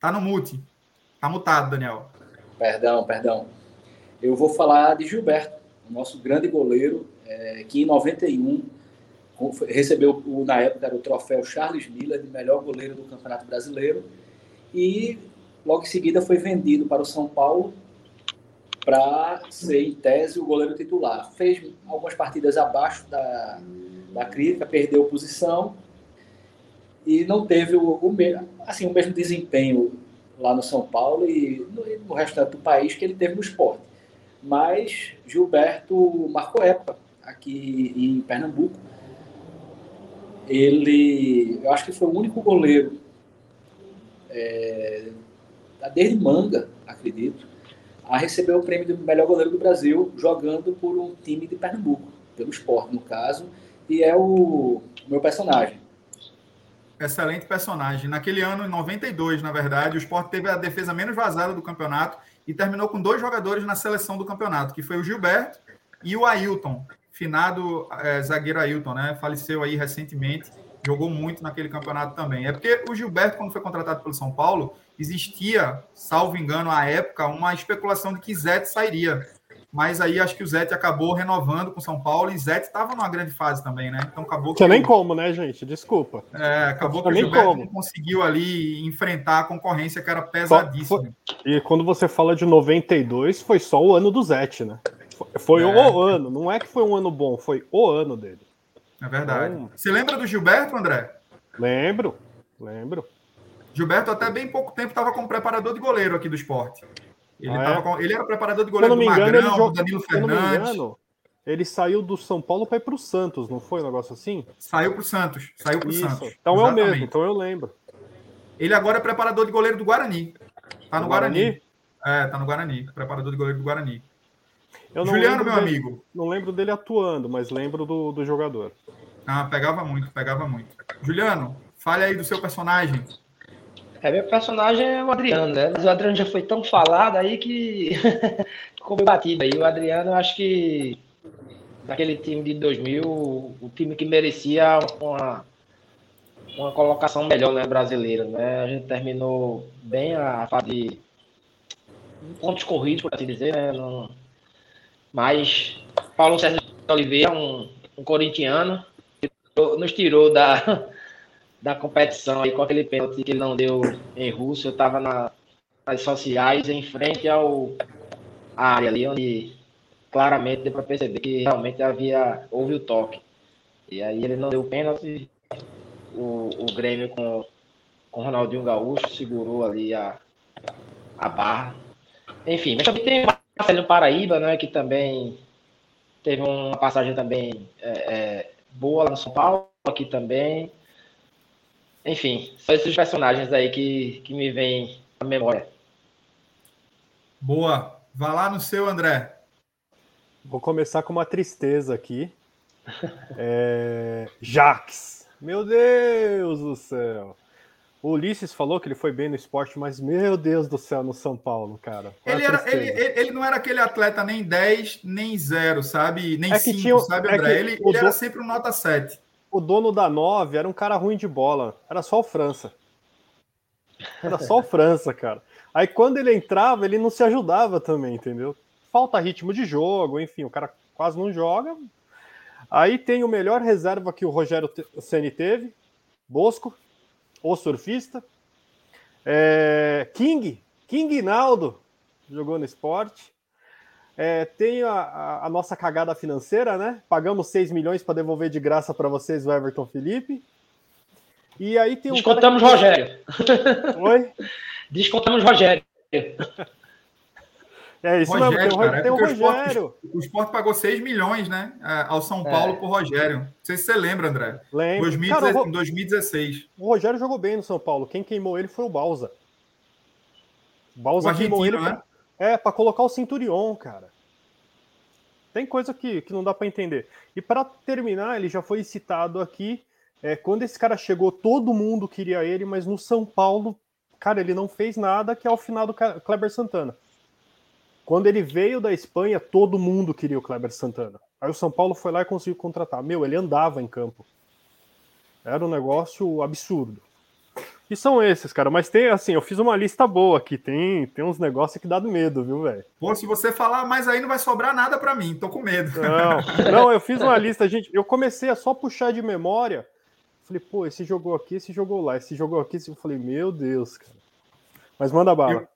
Tá no mute. Tá mutado, Daniel. Perdão, perdão. Eu vou falar de Gilberto, nosso grande goleiro, é, que em 91 recebeu, na época, o troféu Charles Miller de melhor goleiro do Campeonato Brasileiro. E logo em seguida foi vendido para o São Paulo para ser, em tese, o goleiro titular. Fez algumas partidas abaixo da, da crítica, perdeu posição e não teve o, o, assim, o mesmo desempenho lá no São Paulo e no, no restante do país que ele teve no esporte. Mas Gilberto marcou época aqui em Pernambuco ele, eu acho que foi o único goleiro, é, desde Manga, acredito, a receber o prêmio de melhor goleiro do Brasil jogando por um time de Pernambuco, pelo esporte, no caso, e é o, meu personagem. Excelente personagem. Naquele ano, em 92, na verdade, o Sport teve a defesa menos vazada do campeonato e terminou com dois jogadores na seleção do campeonato, que foi o Gilberto e o Ailton, finado é, zagueiro Ailton, né? Faleceu aí recentemente, jogou muito naquele campeonato também. É porque o Gilberto, quando foi contratado pelo São Paulo, existia, salvo engano, à época, uma especulação de que Zete sairia. Mas aí acho que o Zete acabou renovando com o São Paulo e Zete estava numa grande fase também, né? Então acabou que. nem como, né, gente? Desculpa. É, acabou que o Gilberto como. não conseguiu ali enfrentar a concorrência que era pesadíssima. E quando você fala de 92, foi só o ano do Zete, né? Foi é. o ano, não é que foi um ano bom, foi o ano dele. É verdade. Então, Você lembra do Gilberto, André? Lembro, lembro. Gilberto, até bem pouco tempo, estava como preparador de goleiro aqui do esporte. Ele, ah, é? com... ele era preparador de goleiro do engano, Magrão, jogou... do Danilo Fernandes. Engano, ele saiu do São Paulo para ir para o Santos, não foi um negócio assim? Saiu para o Santos. Saiu para o Santos. Então Exatamente. o mesmo, então eu lembro. Ele agora é preparador de goleiro do Guarani. Tá no, Guarani? Guarani? É, tá no Guarani. Preparador de goleiro do Guarani. Juliano, meu dele, amigo. Não lembro dele atuando, mas lembro do, do jogador. Ah, pegava muito, pegava muito. Juliano, fale aí do seu personagem. É, meu personagem é o Adriano, né? Mas o Adriano já foi tão falado aí que [laughs] ficou batido aí. O Adriano, eu acho que daquele time de 2000, o time que merecia uma, uma colocação melhor, né, brasileira, né? A gente terminou bem a fase de pontos corridos, por assim dizer, né? No, mas Paulo César Oliveira, um, um corintiano, nos tirou da, [laughs] da competição aí com aquele pênalti que ele não deu em Rússia. Eu estava na, nas sociais em frente ao área ali onde claramente deu para perceber que realmente havia houve o toque. E aí ele não deu pênalti. O, o Grêmio com, com Ronaldinho Gaúcho segurou ali a, a barra. Enfim, mas também tem o Marcelo Paraíba, né, que também teve uma passagem também é, é, boa lá no São Paulo, aqui também. Enfim, são esses personagens aí que, que me vêm à memória. Boa. Vá lá no seu, André. Vou começar com uma tristeza aqui. [laughs] É... Jax. Meu Deus do céu. O Ulisses falou que ele foi bem no esporte, mas meu Deus do céu, no São Paulo, cara. Ele, era, ele, ele, não era aquele atleta nem 10, nem 0, sabe? Nem é 5, tinha, sabe, é André? É ele, ele do... era sempre um nota 7. O dono da 9 era um cara ruim de bola. Era só o França. Era só o [laughs] França, cara. Aí quando ele entrava, ele não se ajudava também, entendeu? Falta ritmo de jogo, enfim, o cara quase não joga. Aí tem o melhor reserva que o Rogério Ceni teve, Bosco, o surfista. É, King, King Naldo, jogou no esporte. É, tem a, a, a, nossa cagada financeira, né? Pagamos 6 milhões para devolver de graça para vocês o Everton Felipe. E aí tem um. Descontamos que... Rogério. Oi? [laughs] Descontamos Rogério. [laughs] É isso Rogério, mesmo, tem, cara, tem é o Rogério. O Sport, pagou 6 milhões, né? Ao São Paulo é. por Rogério. Não sei se você lembra, André. Lembro. 2016, cara, 2016. O Rogério jogou bem no São Paulo. Quem queimou ele foi o Balsa. O Balsa queimou ele. Né? Pra... É, para colocar o Centurion, cara. Tem coisa que, que não dá para entender. E para terminar, ele já foi citado aqui. É, quando esse cara chegou, todo mundo queria ele, mas no São Paulo, cara, ele não fez nada, que é o final do Kleber Santana. Quando ele veio da Espanha, todo mundo queria o Kleber Santana. Aí o São Paulo foi lá e conseguiu contratar. Meu, ele andava em campo. Era um negócio absurdo. E são esses, cara. Mas tem, assim, eu fiz uma lista boa aqui. Tem, tem uns negócios que dá medo, viu, velho? Pô, se você falar mais aí, não vai sobrar nada para mim. Tô com medo. Não, [laughs] não, eu fiz uma lista, gente. Eu comecei a só puxar de memória. Falei, pô, esse jogou aqui, esse jogou lá, esse jogou aqui. Esse... Eu falei, meu Deus, cara. Mas manda bala. Eu...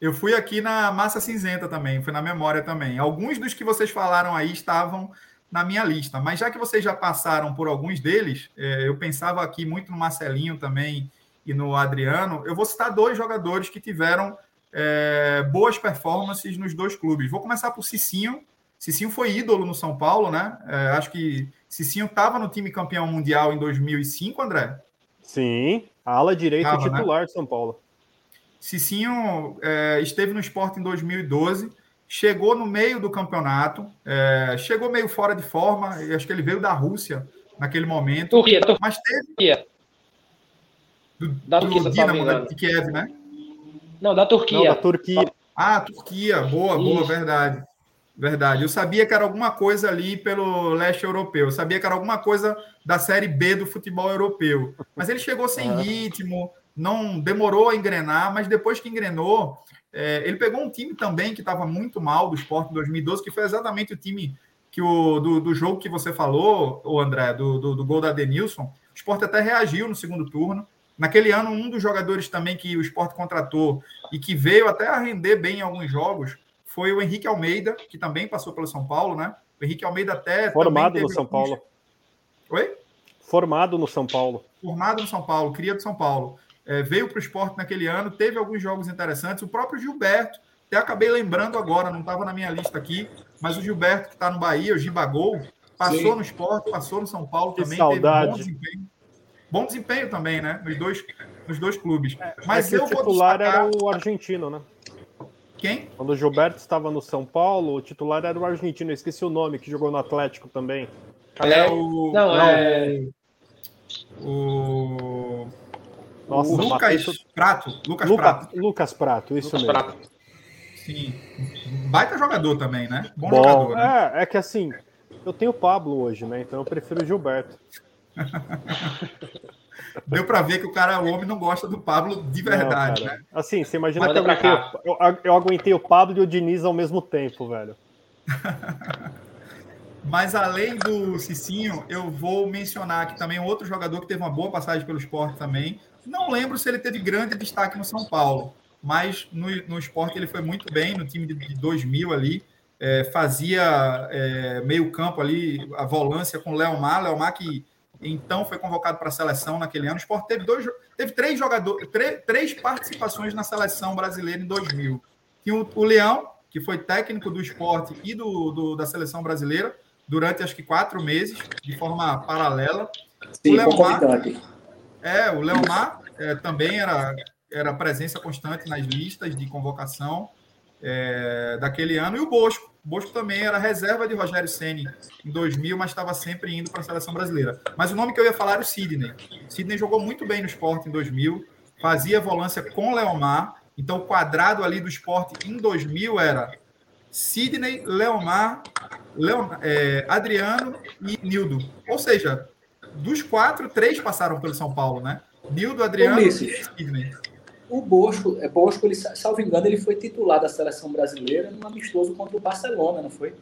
Eu fui aqui na massa cinzenta também, fui na memória também. Alguns dos que vocês falaram aí estavam na minha lista, mas já que vocês já passaram por alguns deles, é, eu pensava aqui muito no Marcelinho também e no Adriano. Eu vou citar dois jogadores que tiveram é, boas performances nos dois clubes. Vou começar por Cicinho. Cicinho foi ídolo no São Paulo, né? É, acho que Cicinho estava no time campeão mundial em 2005, André? Sim, ala direita tava, titular né? de São Paulo. Cicinho é, esteve no esporte em 2012, chegou no meio do campeonato, é, chegou meio fora de forma, acho que ele veio da Rússia naquele momento. Turquia, Turquia. Mas teve. Do, da Turquia, do Dinamo de Kiev, né? Não, da Turquia. Não, da Turquia. Ah, Turquia, boa, Isso. boa, verdade. Verdade. Eu sabia que era alguma coisa ali pelo leste europeu. Eu sabia que era alguma coisa da Série B do futebol europeu. Mas ele chegou sem ritmo, não demorou a engrenar, mas depois que engrenou, é, ele pegou um time também que estava muito mal do esporte em 2012, que foi exatamente o time que o, do, do jogo que você falou, o André, do, do, do gol da Denilson. O esporte até reagiu no segundo turno. Naquele ano, um dos jogadores também que o esporte contratou e que veio até a render bem em alguns jogos foi o Henrique Almeida, que também passou pelo São Paulo, né? O Henrique Almeida até. Formado no São alguns... Paulo. Oi? Formado no São Paulo. Formado no São Paulo, cria do São Paulo é, veio para o esporte naquele ano, teve alguns jogos interessantes. O próprio Gilberto, até acabei lembrando agora, não estava na minha lista aqui, mas o Gilberto, que está no Bahia, o Gibagol, passou Sim. no esporte, passou no São Paulo que também, saudade. teve bom desempenho. Bom desempenho também, né? Nos dois, nos dois clubes. É, mas é eu o titular destacar... era o argentino, né? Quem? Quando o Gilberto estava no São Paulo, o titular era o argentino. Eu esqueci o nome, que jogou no Atlético também. É o. Não, não é. O. Nossa, Lucas. Prato. Lucas Luca... Prato. Lucas Prato, isso Lucas mesmo. Prato. Sim. Baita jogador também, né? Bom, Bom jogador. Né? É, é que assim, eu tenho o Pablo hoje, né? Então eu prefiro o Gilberto. [laughs] Deu para ver que o cara, o homem, não gosta do Pablo de verdade, não, né? Assim, você imagina Manda que eu aguentei, o, eu, eu aguentei o Pablo e o Diniz ao mesmo tempo, velho. [laughs] Mas além do Cicinho, eu vou mencionar aqui também outro jogador que teve uma boa passagem pelo esporte também, não lembro se ele teve grande destaque no São Paulo, mas no, no esporte ele foi muito bem, no time de, de 2000 ali. é, fazia é, meio campo ali, a volância com o Leomar, Leomar que então foi convocado para a seleção naquele ano. O Sport teve, dois, teve três jogadores, três, três participações na seleção brasileira em 2000. Tinha o, o Leão, que foi técnico do esporte e do, do, da seleção brasileira durante acho que quatro meses, de forma paralela. Sim, o Leomar, é, o Leomar é, também era, era presença constante nas listas de convocação é, daquele ano, e o Bosco. O Bosco também era reserva de Rogério Ceni em 2000, mas estava sempre indo para a seleção brasileira. Mas o nome que eu ia falar era o Sidney. Sidney jogou muito bem no esporte em 2000, fazia volância com Leomar, então, o quadrado ali do esporte em 2000 era Sidney, Leomar, Leon, é, Adriano e Nildo. Ou seja, dos quatro, três passaram pelo São Paulo, né? Nildo, Adriano e Sidney. O Bosco, é, Bosco ele, salvo engano, ele foi titular da seleção brasileira num amistoso contra o Barcelona, não foi?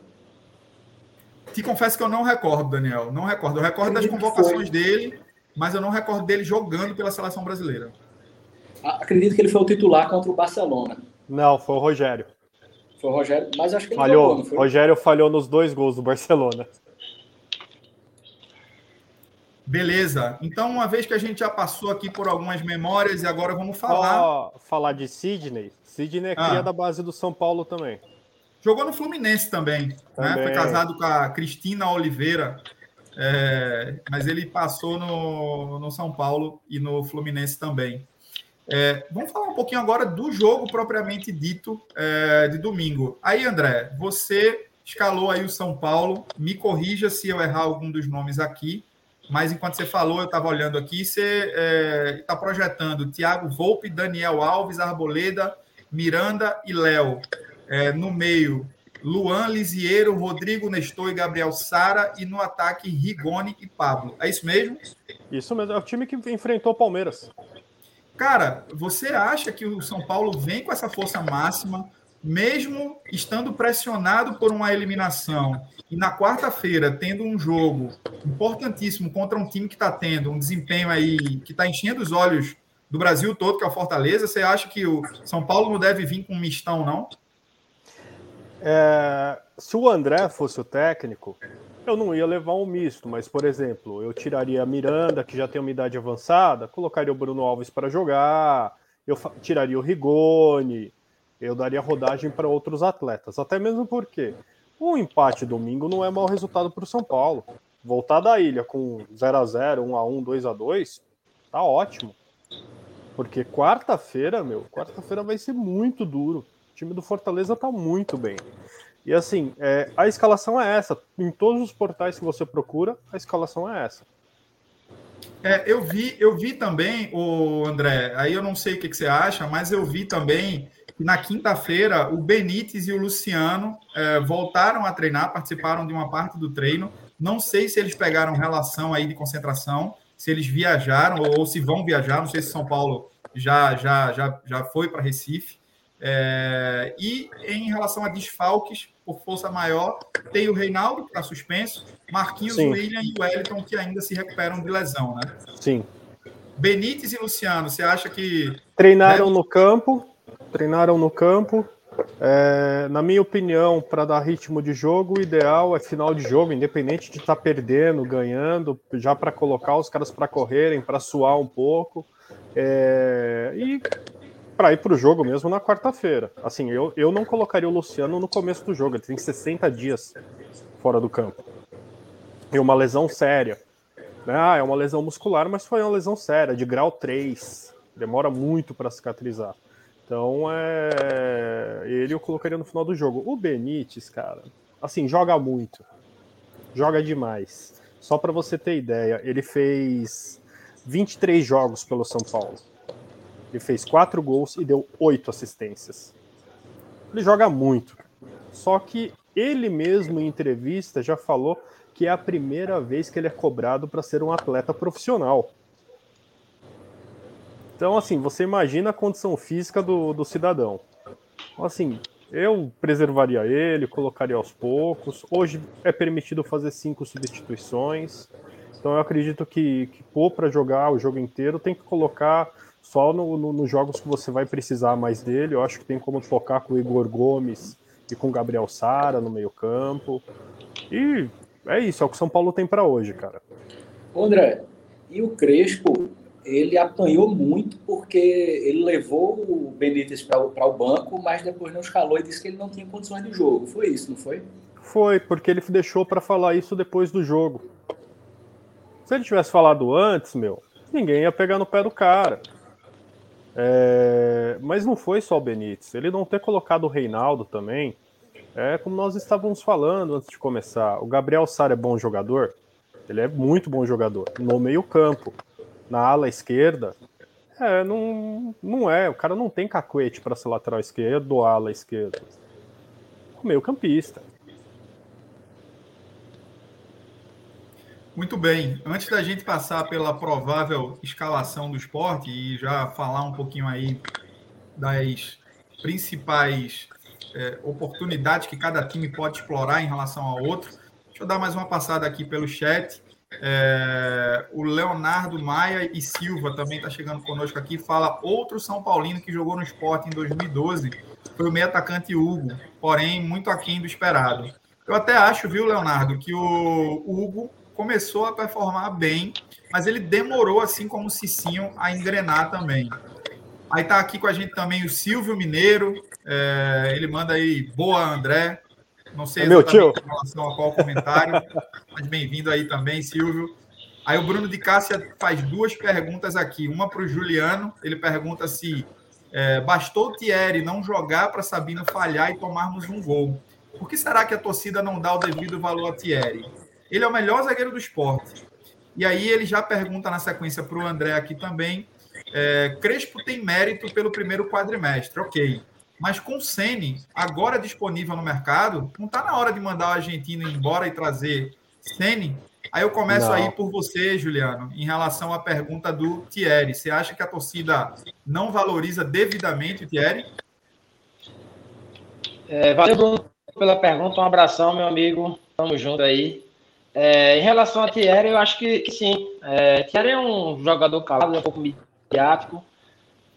Te confesso que eu não recordo, Daniel. Não recordo. Eu recordo das convocações dele, mas eu não recordo dele jogando pela seleção brasileira. Acredito que ele foi o titular contra o Barcelona. Não, foi o Rogério. Foi o Rogério, mas acho que ele falhou. Jogou, foi? Rogério falhou nos dois gols do Barcelona. Beleza. Então, uma vez que a gente já passou aqui por algumas memórias e agora vamos falar. Oh, falar de Sidney. Sidney é cria ah. da base do São Paulo também. Jogou no Fluminense também. também. Né? Foi casado com a Cristina Oliveira. É, mas ele passou no, no São Paulo e no Fluminense também. É, vamos falar um pouquinho agora do jogo propriamente dito é, de domingo. Aí, André, você escalou aí o São Paulo. Me corrija se eu errar algum dos nomes aqui, mas enquanto você falou, eu estava olhando aqui, você está é, projetando Thiago Volpe, Daniel Alves, Arboleda, Miranda e Léo. É, no meio, Luan, Lisiero, Rodrigo Nestor e Gabriel Sara. E no ataque, Rigoni e Pablo. É isso mesmo? Isso mesmo. É o time que enfrentou o Palmeiras. Cara, você acha que o São Paulo vem com essa força máxima, mesmo estando pressionado por uma eliminação, e na quarta-feira tendo um jogo importantíssimo contra um time que está tendo um desempenho aí que está enchendo os olhos do Brasil todo, que é o Fortaleza, você acha que o São Paulo não deve vir com um mistão, não? É, se o André fosse o técnico, eu não ia levar um misto, mas, por exemplo, eu tiraria a Miranda, que já tem uma idade avançada, colocaria o Bruno Alves para jogar, eu tiraria o Rigoni, eu daria rodagem para outros atletas. Até mesmo porque um empate domingo não é mau resultado para o São Paulo. Voltar da ilha com 0 a 0 1 a 1 2 a 2 tá ótimo. Porque quarta-feira, meu, quarta-feira vai ser muito duro. O time do Fortaleza tá muito bem. E assim, é, a escalação é essa. Em todos os portais que você procura, a escalação é essa. É, eu vi, eu vi também, o André, aí eu não sei o que, que você acha, mas eu vi também na quinta-feira o Benítez e o Luciano é, voltaram a treinar, participaram de uma parte do treino. Não sei se eles pegaram relação aí de concentração, se eles viajaram ou, ou se vão viajar. Não sei se São Paulo já já já, já foi para Recife. É, e em relação a desfalques, por força maior, tem o Reinaldo, que está suspenso, Marquinhos, Sim. William e o Wellington, que ainda se recuperam de lesão, né? Sim. Benítez e Luciano, você acha que. Treinaram deve... no campo, treinaram no campo. É, na minha opinião, para dar ritmo de jogo, o ideal é final de jogo, independente de estar tá perdendo, ganhando, já para colocar os caras para correrem, para suar um pouco. É, e para ir para o jogo mesmo na quarta-feira. Assim, eu, eu não colocaria o Luciano no começo do jogo, ele tem 60 dias fora do campo. E uma lesão séria. Ah, é uma lesão muscular, mas foi uma lesão séria, de grau 3. Demora muito para cicatrizar. Então, é... ele eu colocaria no final do jogo. O Benítez, cara, assim, joga muito. Joga demais. Só para você ter ideia, ele fez 23 jogos pelo São Paulo. Ele fez quatro gols e deu oito assistências. Ele joga muito. Só que ele mesmo em entrevista já falou que é a primeira vez que ele é cobrado para ser um atleta profissional. Então, assim, você imagina a condição física do, do cidadão. Então, assim, eu preservaria ele, colocaria aos poucos. Hoje é permitido fazer cinco substituições. Então, eu acredito que, que pôr para jogar o jogo inteiro tem que colocar só no, no, nos jogos que você vai precisar mais dele. Eu acho que tem como tocar com o Igor Gomes e com Gabriel Sara no meio-campo. E é isso, é o que o São Paulo tem para hoje, cara. André, e o Crespo, ele apanhou muito porque ele levou o Benítez para o banco, mas depois não escalou e disse que ele não tinha condições de jogo. Foi isso, não foi? Foi, porque ele deixou para falar isso depois do jogo. Se ele tivesse falado antes, meu, ninguém ia pegar no pé do cara. É... Mas não foi só o Benítez. Ele não ter colocado o Reinaldo também. É como nós estávamos falando antes de começar. O Gabriel Sara é bom jogador? Ele é muito bom jogador. No meio-campo. Na ala esquerda. É, não, não é. O cara não tem cacuete para ser lateral esquerdo ou ala esquerda. O meio-campista. Muito bem. Antes da gente passar pela provável escalação do esporte e já falar um pouquinho aí das principais é, oportunidades que cada time pode explorar em relação ao outro, deixa eu dar mais uma passada aqui pelo chat. É, o Leonardo Maia e Silva também está chegando conosco aqui. Fala outro São Paulino que jogou no esporte em 2012 foi o meio atacante Hugo, porém muito aquém do esperado. Eu até acho, viu, Leonardo, que o Hugo começou a performar bem, mas ele demorou, assim como o Cicinho, a engrenar também. Aí tá aqui com a gente também o Silvio Mineiro, é, ele manda aí, boa André, não sei é exatamente em relação a qual comentário, mas bem-vindo aí também, Silvio. Aí o Bruno de Cássia faz duas perguntas aqui, uma para o Juliano, ele pergunta se é, bastou o Thierry não jogar para Sabino falhar e tomarmos um gol. Por que será que a torcida não dá o devido valor a Thierry? Ele é o melhor zagueiro do esporte. E aí ele já pergunta na sequência para o André aqui também. É, Crespo tem mérito pelo primeiro quadrimestre, ok. Mas com o Sene agora disponível no mercado, não está na hora de mandar o argentino embora e trazer Sene? Aí eu começo não. aí por você, Juliano, em relação à pergunta do Thierry. Você acha que a torcida não valoriza devidamente o Thierry? É, valeu, Bruno, pela pergunta. Um abração, meu amigo. Tamo junto aí. É, em relação a Thierry, eu acho que, que sim. É, Thierry é um jogador calado, é um pouco midiático.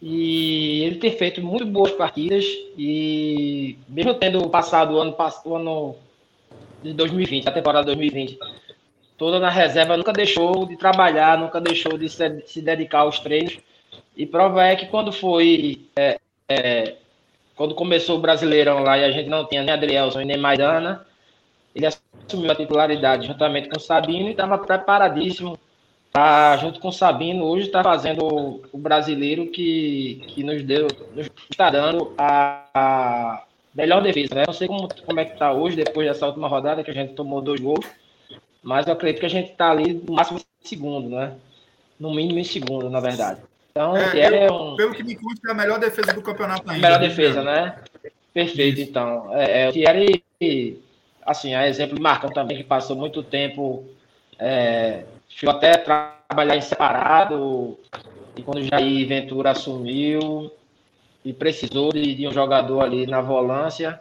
E ele tem feito muito boas partidas. E mesmo tendo passado o ano, o ano de 2020, a temporada 2020, toda na reserva, nunca deixou de trabalhar, nunca deixou de se, se dedicar aos treinos. E prova é que quando foi. É, é, quando começou o Brasileirão lá e a gente não tinha nem Adrielson nem Maidana, ele assumiu a titularidade juntamente com o Sabino e estava preparadíssimo para, junto com o Sabino, hoje está fazendo o brasileiro que, que nos deu, nos está dando a, a melhor defesa. Né? Não sei como, como é que está hoje, depois dessa última rodada, que a gente tomou dois gols, mas eu acredito que a gente está ali no máximo em segundo, né? No mínimo em segundo, na verdade. Então, é, é um... Pelo que me consta, é a melhor defesa do campeonato ainda. Melhor defesa, né? Perfeito, Isso. então. É, é, o Thierry assim, a exemplo de Marcão também, que passou muito tempo, é, chegou até trabalhar em separado, e quando o Jair Ventura assumiu e precisou de, de um jogador ali na volância,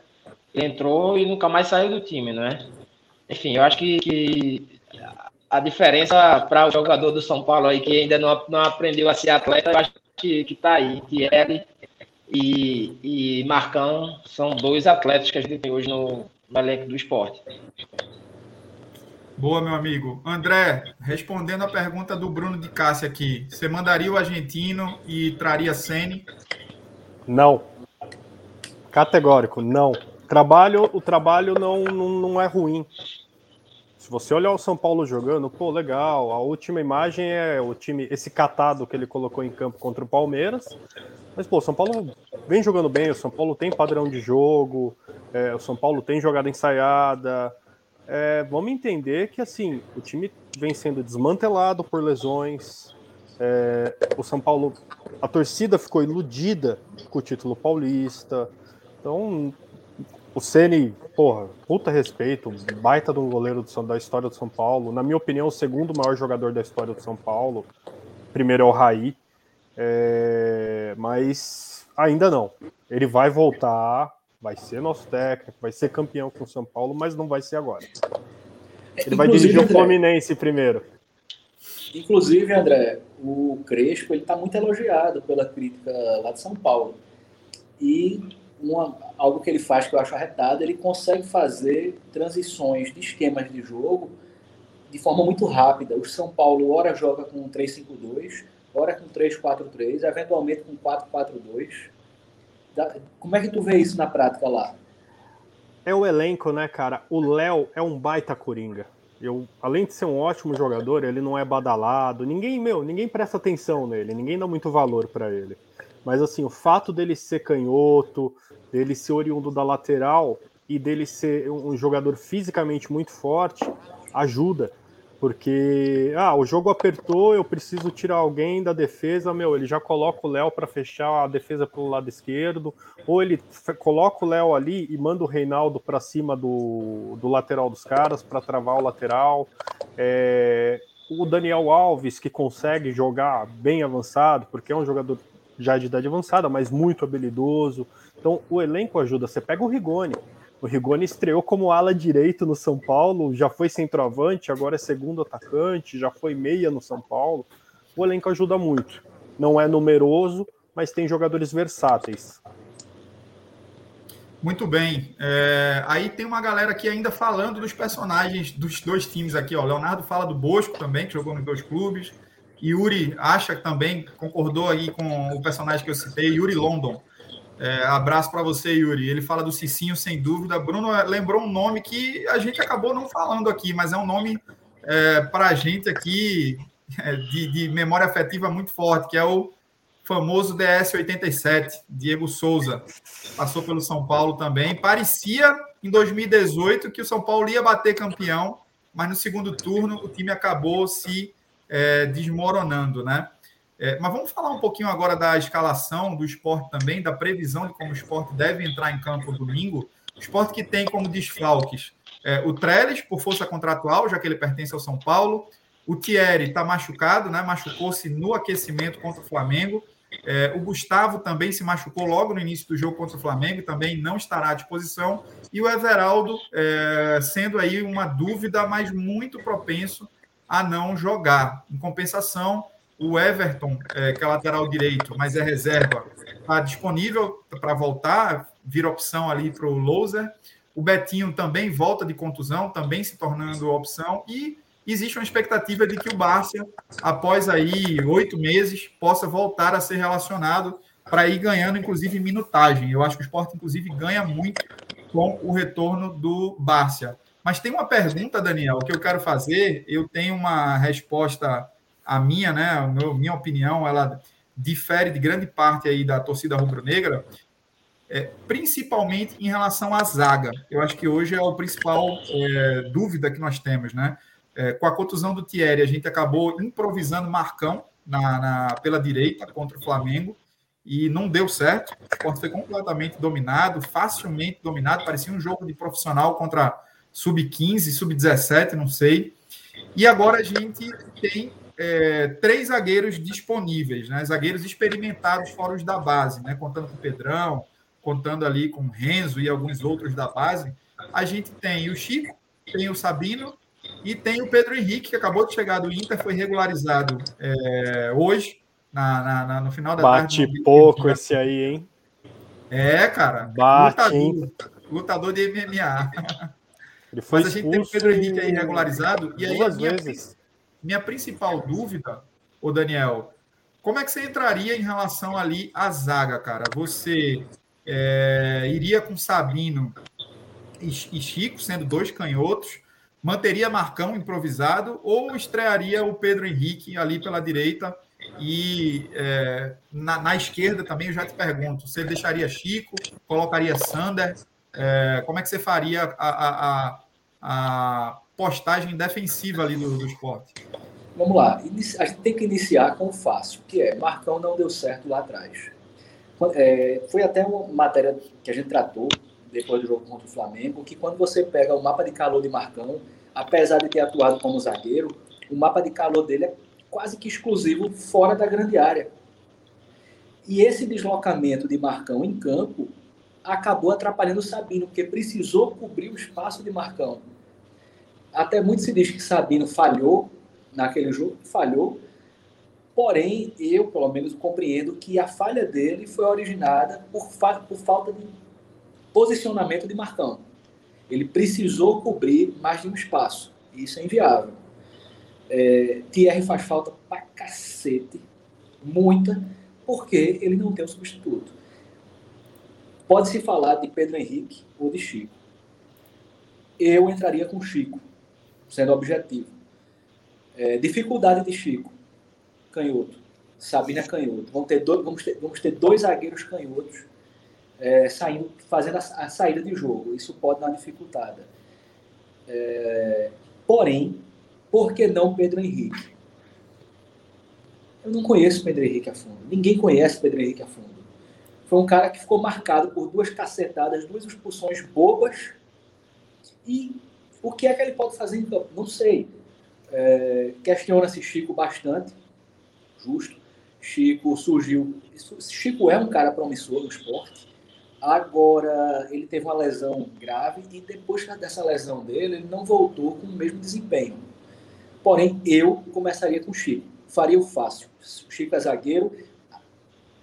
entrou e nunca mais saiu do time, não é? Enfim, eu acho que, que a diferença para o jogador do São Paulo aí que ainda não, não aprendeu a ser atleta, eu acho que, que tá aí, que ele e, e Marcão são dois atletas que a gente tem hoje no, no elenco do esporte. Boa, meu amigo. André, respondendo a pergunta do Bruno de Cássia aqui, você mandaria o argentino e traria Sene? Não. Categórico, não. Trabalho, o trabalho não, não, não é ruim. Se você olhar o São Paulo jogando, pô, legal. A última imagem é o time, esse catado que ele colocou em campo contra o Palmeiras. Mas, pô, o São Paulo vem jogando bem, o São Paulo tem padrão de jogo, é, o São Paulo tem jogada ensaiada. É, vamos entender que, assim, o time vem sendo desmantelado por lesões. É, o São Paulo, a torcida ficou iludida com o título paulista. Então, o Ceni, porra, puta respeito, baita do goleiro do, da história do São Paulo. Na minha opinião, o segundo maior jogador da história do São Paulo. Primeiro é o Raí. É, mas ainda não. Ele vai voltar, vai ser nosso técnico, vai ser campeão com o São Paulo, mas não vai ser agora. Ele vai dirigir o Fluminense primeiro. Inclusive, André, o Crespo ele está muito elogiado pela crítica lá de São Paulo. E uma, algo que ele faz que eu acho arretado, ele consegue fazer transições de esquemas de jogo de forma muito rápida. O São Paulo, ora joga com 3-5-2, ora com 3-4-3, eventualmente com 4-4-2. Como é que tu vê isso na prática lá? É o elenco, né, cara? O Léo é um baita coringa. Eu, além de ser um ótimo jogador, ele não é badalado. Ninguém, meu, ninguém presta atenção nele, ninguém dá muito valor para ele. Mas assim, o fato dele ser canhoto, dele ser oriundo da lateral e dele ser um jogador fisicamente muito forte, ajuda. Porque, ah, o jogo apertou, eu preciso tirar alguém da defesa, meu, ele já coloca o Léo para fechar a defesa pelo lado esquerdo, ou ele coloca o Léo ali e manda o Reinaldo para cima do, do lateral dos caras para travar o lateral. É, o Daniel Alves, que consegue jogar bem avançado, porque é um jogador já de idade avançada, mas muito habilidoso. Então, o elenco ajuda. Você pega o Rigoni. O Rigoni estreou como ala direito no São Paulo, já foi centroavante, agora é segundo atacante, já foi meia no São Paulo. O elenco ajuda muito. Não é numeroso, mas tem jogadores versáteis. Muito bem. É, aí tem uma galera aqui ainda falando dos personagens dos dois times aqui. Ó. Leonardo fala do Bosco também, que jogou nos dois clubes. Yuri acha que também concordou aí com o personagem que eu citei, Yuri London. É, abraço para você, Yuri. Ele fala do Cicinho, sem dúvida. Bruno é, lembrou um nome que a gente acabou não falando aqui, mas é um nome é, para a gente aqui é, de, de, memória afetiva muito forte, que é o famoso DS87, Diego Souza. Passou pelo São Paulo também. Parecia em 2018 que o São Paulo ia bater campeão, mas no segundo turno o time acabou se é, desmoronando, né? É, mas vamos falar um pouquinho agora da escalação do esporte também, da previsão de como o esporte deve entrar em campo domingo. Esporte que tem como desfalques é, o Trellis, por força contratual, já que ele pertence ao São Paulo. O Thierry está machucado, né? machucou-se no aquecimento contra o Flamengo. É, o Gustavo também se machucou logo no início do jogo contra o Flamengo, também não estará à disposição. E o Everaldo, é, sendo aí uma dúvida, mas muito propenso a não jogar. Em compensação, o Everton, é, que é lateral direito, mas é reserva, está disponível para voltar, vira opção ali para o Loser. O Betinho também volta de contusão, também se tornando opção. E existe uma expectativa de que o Barça, após aí oito meses, possa voltar a ser relacionado para ir ganhando, inclusive, minutagem. Eu acho que o esporte, inclusive, ganha muito com o retorno do Barça. Mas tem uma pergunta, Daniel, que eu quero fazer. Eu tenho uma resposta a minha, né, a minha opinião, ela difere de grande parte aí da torcida rubro-negra, é, principalmente em relação à zaga. Eu acho que hoje é a principal é, dúvida que nós temos, né? É, com a contusão do Thierry, a gente acabou improvisando Marcão na, na, pela direita contra o Flamengo e não deu certo. O esporte foi completamente dominado, facilmente dominado. Parecia um jogo de profissional contra sub-15, sub-17, não sei. E agora a gente tem é, três zagueiros disponíveis, né? zagueiros experimentados fora os da base, né? contando com o Pedrão, contando ali com o Renzo e alguns outros da base. A gente tem o Chico, tem o Sabino e tem o Pedro Henrique, que acabou de chegar do Inter, foi regularizado é, hoje, na, na, na, no final da Bate tarde. Bate pouco esse aí, hein? É, cara. Bate, lutador, lutador de MMA. Ele foi Mas a gente tem o Pedro Henrique aí regularizado. E aí, duas vezes minha principal dúvida, o Daniel, como é que você entraria em relação ali à zaga, cara? Você é, iria com Sabino e, Chico, sendo dois canhotos, manteria Marcão improvisado ou estrearia o Pedro Henrique ali pela direita e é, na, na, esquerda também eu já te pergunto, você deixaria Chico, colocaria Sander, é, como é que você faria a, a, a, a postagem defensiva ali do, do esporte? Vamos lá, a gente tem que iniciar com o fácil, que é Marcão não deu certo lá atrás. É, foi até uma matéria que a gente tratou depois do jogo contra o Flamengo, que quando você pega o mapa de calor de Marcão, apesar de ter atuado como zagueiro, o mapa de calor dele é quase que exclusivo fora da grande área. E esse deslocamento de Marcão em campo acabou atrapalhando o Sabino, porque precisou cobrir o espaço de Marcão. Até muito se diz que Sabino falhou naquele jogo, falhou. Porém, eu, pelo menos, compreendo que a falha dele foi originada por, fa por falta de posicionamento de Marcão. Ele precisou cobrir mais de um espaço. Isso é inviável. É, Thierry faz falta pra cacete, muita, porque ele não tem um substituto. Pode-se falar de Pedro Henrique ou de Chico. Eu entraria com Chico, sendo objetivo. É, dificuldade de Chico, canhoto. Sabina canhoto. Vamos ter dois, vamos ter, vamos ter dois zagueiros canhotos é, saindo, fazendo a, a, saída de jogo. Isso pode dar uma dificultada. É, porém, por que não Pedro Henrique? Eu não conheço Pedro Henrique a fundo. Ninguém conhece Pedro Henrique a fundo. Foi um cara que ficou marcado por duas cacetadas, duas expulsões bobas. E o que é que ele pode fazer campo? Não sei. É, Questiona-se Chico bastante. Justo. Chico surgiu. Chico é um cara promissor no esporte. Agora, ele teve uma lesão grave e depois dessa lesão dele, ele não voltou com o mesmo desempenho. Porém, eu começaria com Chico. Faria o fácil. O Chico é zagueiro.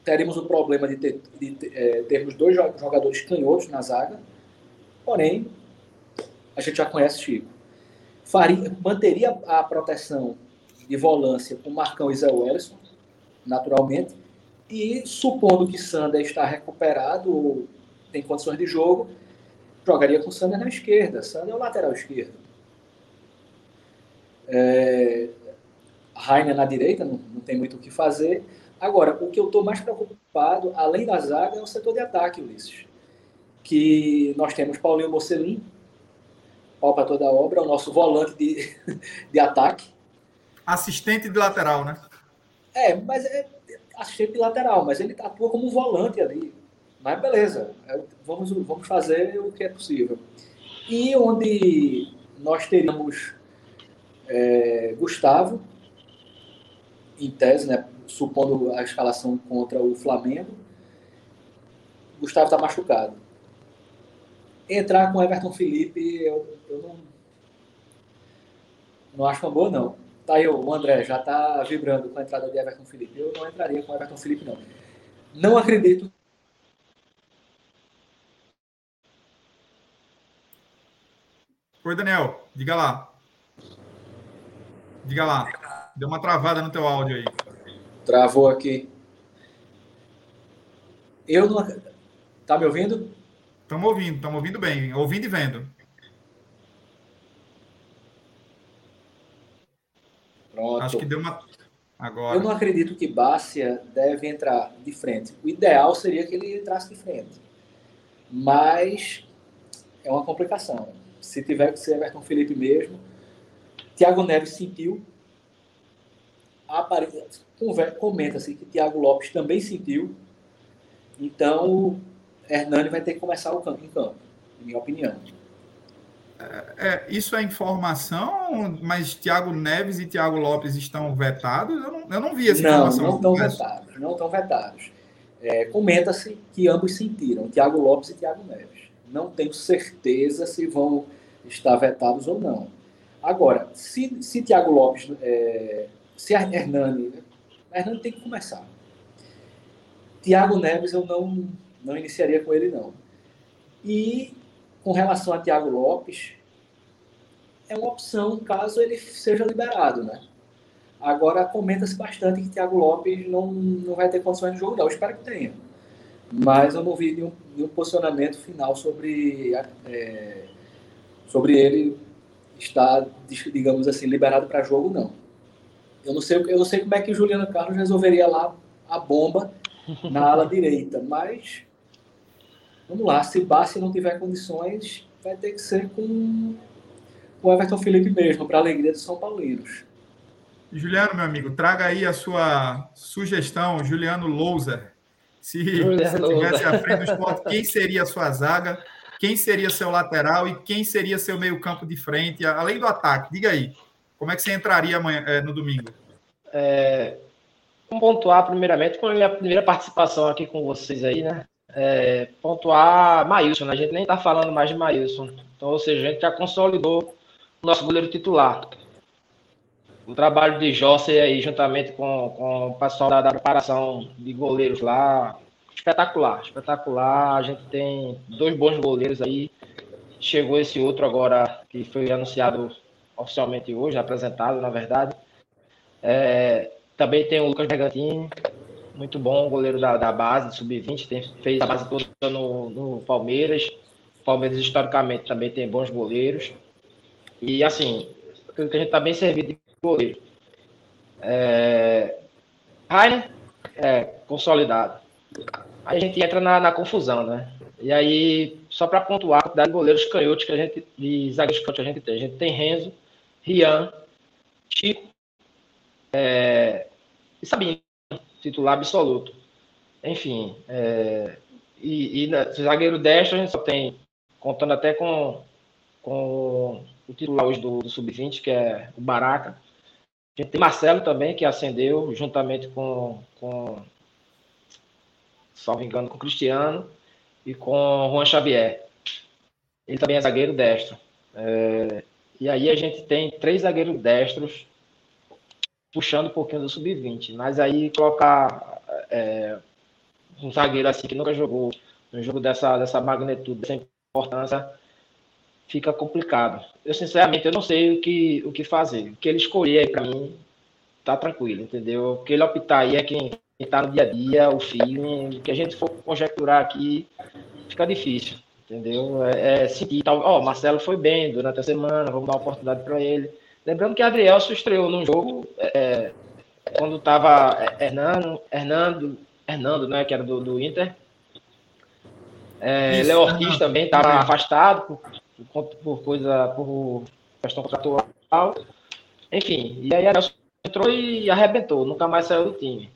Teremos o problema de, ter, de, de é, termos dois jogadores canhotos na zaga. Porém, a gente já conhece Chico. Faria, manteria a proteção de volância com Marcão e Zé naturalmente. E supondo que Sander está recuperado, tem condições de jogo, jogaria com Sander na esquerda. Sander é o lateral esquerdo. É, Rainer na direita, não, não tem muito o que fazer. Agora, o que eu estou mais preocupado, além da zaga, é o setor de ataque, Ulisses. Que nós temos Paulinho Mocelin, pau para toda obra, o nosso volante de, [laughs] de ataque. Assistente de lateral, né? É, mas é assistente de lateral, mas ele atua como um volante ali. Mas beleza, é, vamos, vamos fazer o que é possível. E onde nós teríamos é, Gustavo, em tese, né, supondo a escalação contra o Flamengo, Gustavo está machucado. Entrar com Everton Felipe, eu, eu não, não acho uma boa, não. Tá aí, o André já está vibrando com a entrada de Everton Felipe. Eu não entraria com Everton Felipe, não. Não acredito. Oi, Daniel, diga lá. Diga lá. Deu uma travada no teu áudio aí. Travou aqui. Eu não. Tá me ouvindo? Estamos ouvindo, estamos ouvindo bem, ouvindo e vendo. Pronto. Acho que deu uma. Agora. Eu não acredito que Bárcia deve entrar de frente. O ideal seria que ele entrasse de frente. Mas é uma complicação. Se tiver que ser Everton Felipe mesmo. Tiago Neves sentiu. Comenta-se que Tiago Lopes também sentiu. Então, Hernani vai ter que começar o campo em campo, em minha opinião. É, isso é informação, mas Tiago Neves e Tiago Lopes estão vetados? Eu não, eu não vi essa não, informação. Não, estão vetados, não estão vetados. É, Comenta-se que ambos sentiram, Tiago Lopes e Tiago Neves. Não tenho certeza se vão estar vetados ou não. Agora, se, se Tiago Lopes, é, se a Hernani, a Hernani tem que começar. Tiago Neves eu não, não iniciaria com ele, não. E com relação a Tiago Lopes, é uma opção caso ele seja liberado, né? Agora, comenta-se bastante que Thiago Lopes não, não vai ter condições de jogo, não. Eu espero que tenha. Mas eu não vi nenhum, nenhum posicionamento final sobre, é, sobre ele estar, digamos assim, liberado para jogo, não. Eu não, sei, eu não sei como é que o Juliano Carlos resolveria lá a bomba na ala direita, mas Vamos lá, se Bassi não tiver condições, vai ter que ser com o Everton Felipe mesmo, para a alegria dos São Paulinos. Juliano, meu amigo, traga aí a sua sugestão, Juliano Louser. Se você estivesse à frente do esporte, quem seria a sua zaga? Quem seria seu lateral e quem seria seu meio-campo de frente, além do ataque? Diga aí, como é que você entraria amanhã, é, no domingo? É, vamos pontuar primeiramente com a minha primeira participação aqui com vocês aí, né? É, pontuar Maílson, né? a gente nem está falando mais de Maílson. Então, ou seja, a gente já consolidou o nosso goleiro titular. O trabalho de José aí, juntamente com, com o pessoal da, da preparação de goleiros lá, espetacular, espetacular. A gente tem dois bons goleiros aí. Chegou esse outro agora que foi anunciado oficialmente hoje, apresentado, na verdade. É, também tem o Lucas Bergantini, muito bom, goleiro da, da base, sub-20, fez a base toda no, no Palmeiras. Palmeiras, historicamente, também tem bons goleiros. E, assim, que a gente está bem servido de goleiro. É, Rainer, é, consolidado. Aí a gente entra na, na confusão, né? E aí, só para pontuar a quantidade de goleiros canhotos que a gente, de zagueiros canhotos que a gente tem. A gente tem Renzo, Rian, Chico é, e Sabino, titular absoluto. Enfim, é, e, e na, zagueiro destro a gente só tem, contando até com, com o titular hoje do, do Sub-20, que é o Baraca. A gente tem Marcelo também, que ascendeu juntamente com, com salvo engano, com o Cristiano e com o Juan Xavier. Ele também é zagueiro destro. É, e aí a gente tem três zagueiros destros puxando um pouquinho do sub-20. Mas aí colocar é, um zagueiro assim que nunca jogou um jogo dessa, dessa magnitude, dessa importância, fica complicado. Eu, sinceramente, eu não sei o que, o que fazer. O que ele escolher aí para mim, tá tranquilo, entendeu? O que ele optar aí é quem está no dia a dia, o feeling, o que a gente for conjecturar aqui, fica difícil, entendeu? É, é sentir, tal, ó, oh, Marcelo foi bem durante a semana, vamos dar uma oportunidade para ele. Lembrando que Adriel se estreou num jogo é, quando estava Hernando, Hernando, Hernando, né, que era do, do Inter. É, Léo Ortiz também estava afastado por, por, coisa, por questão contratual. Enfim, e aí Adriel entrou e arrebentou, nunca mais saiu do time.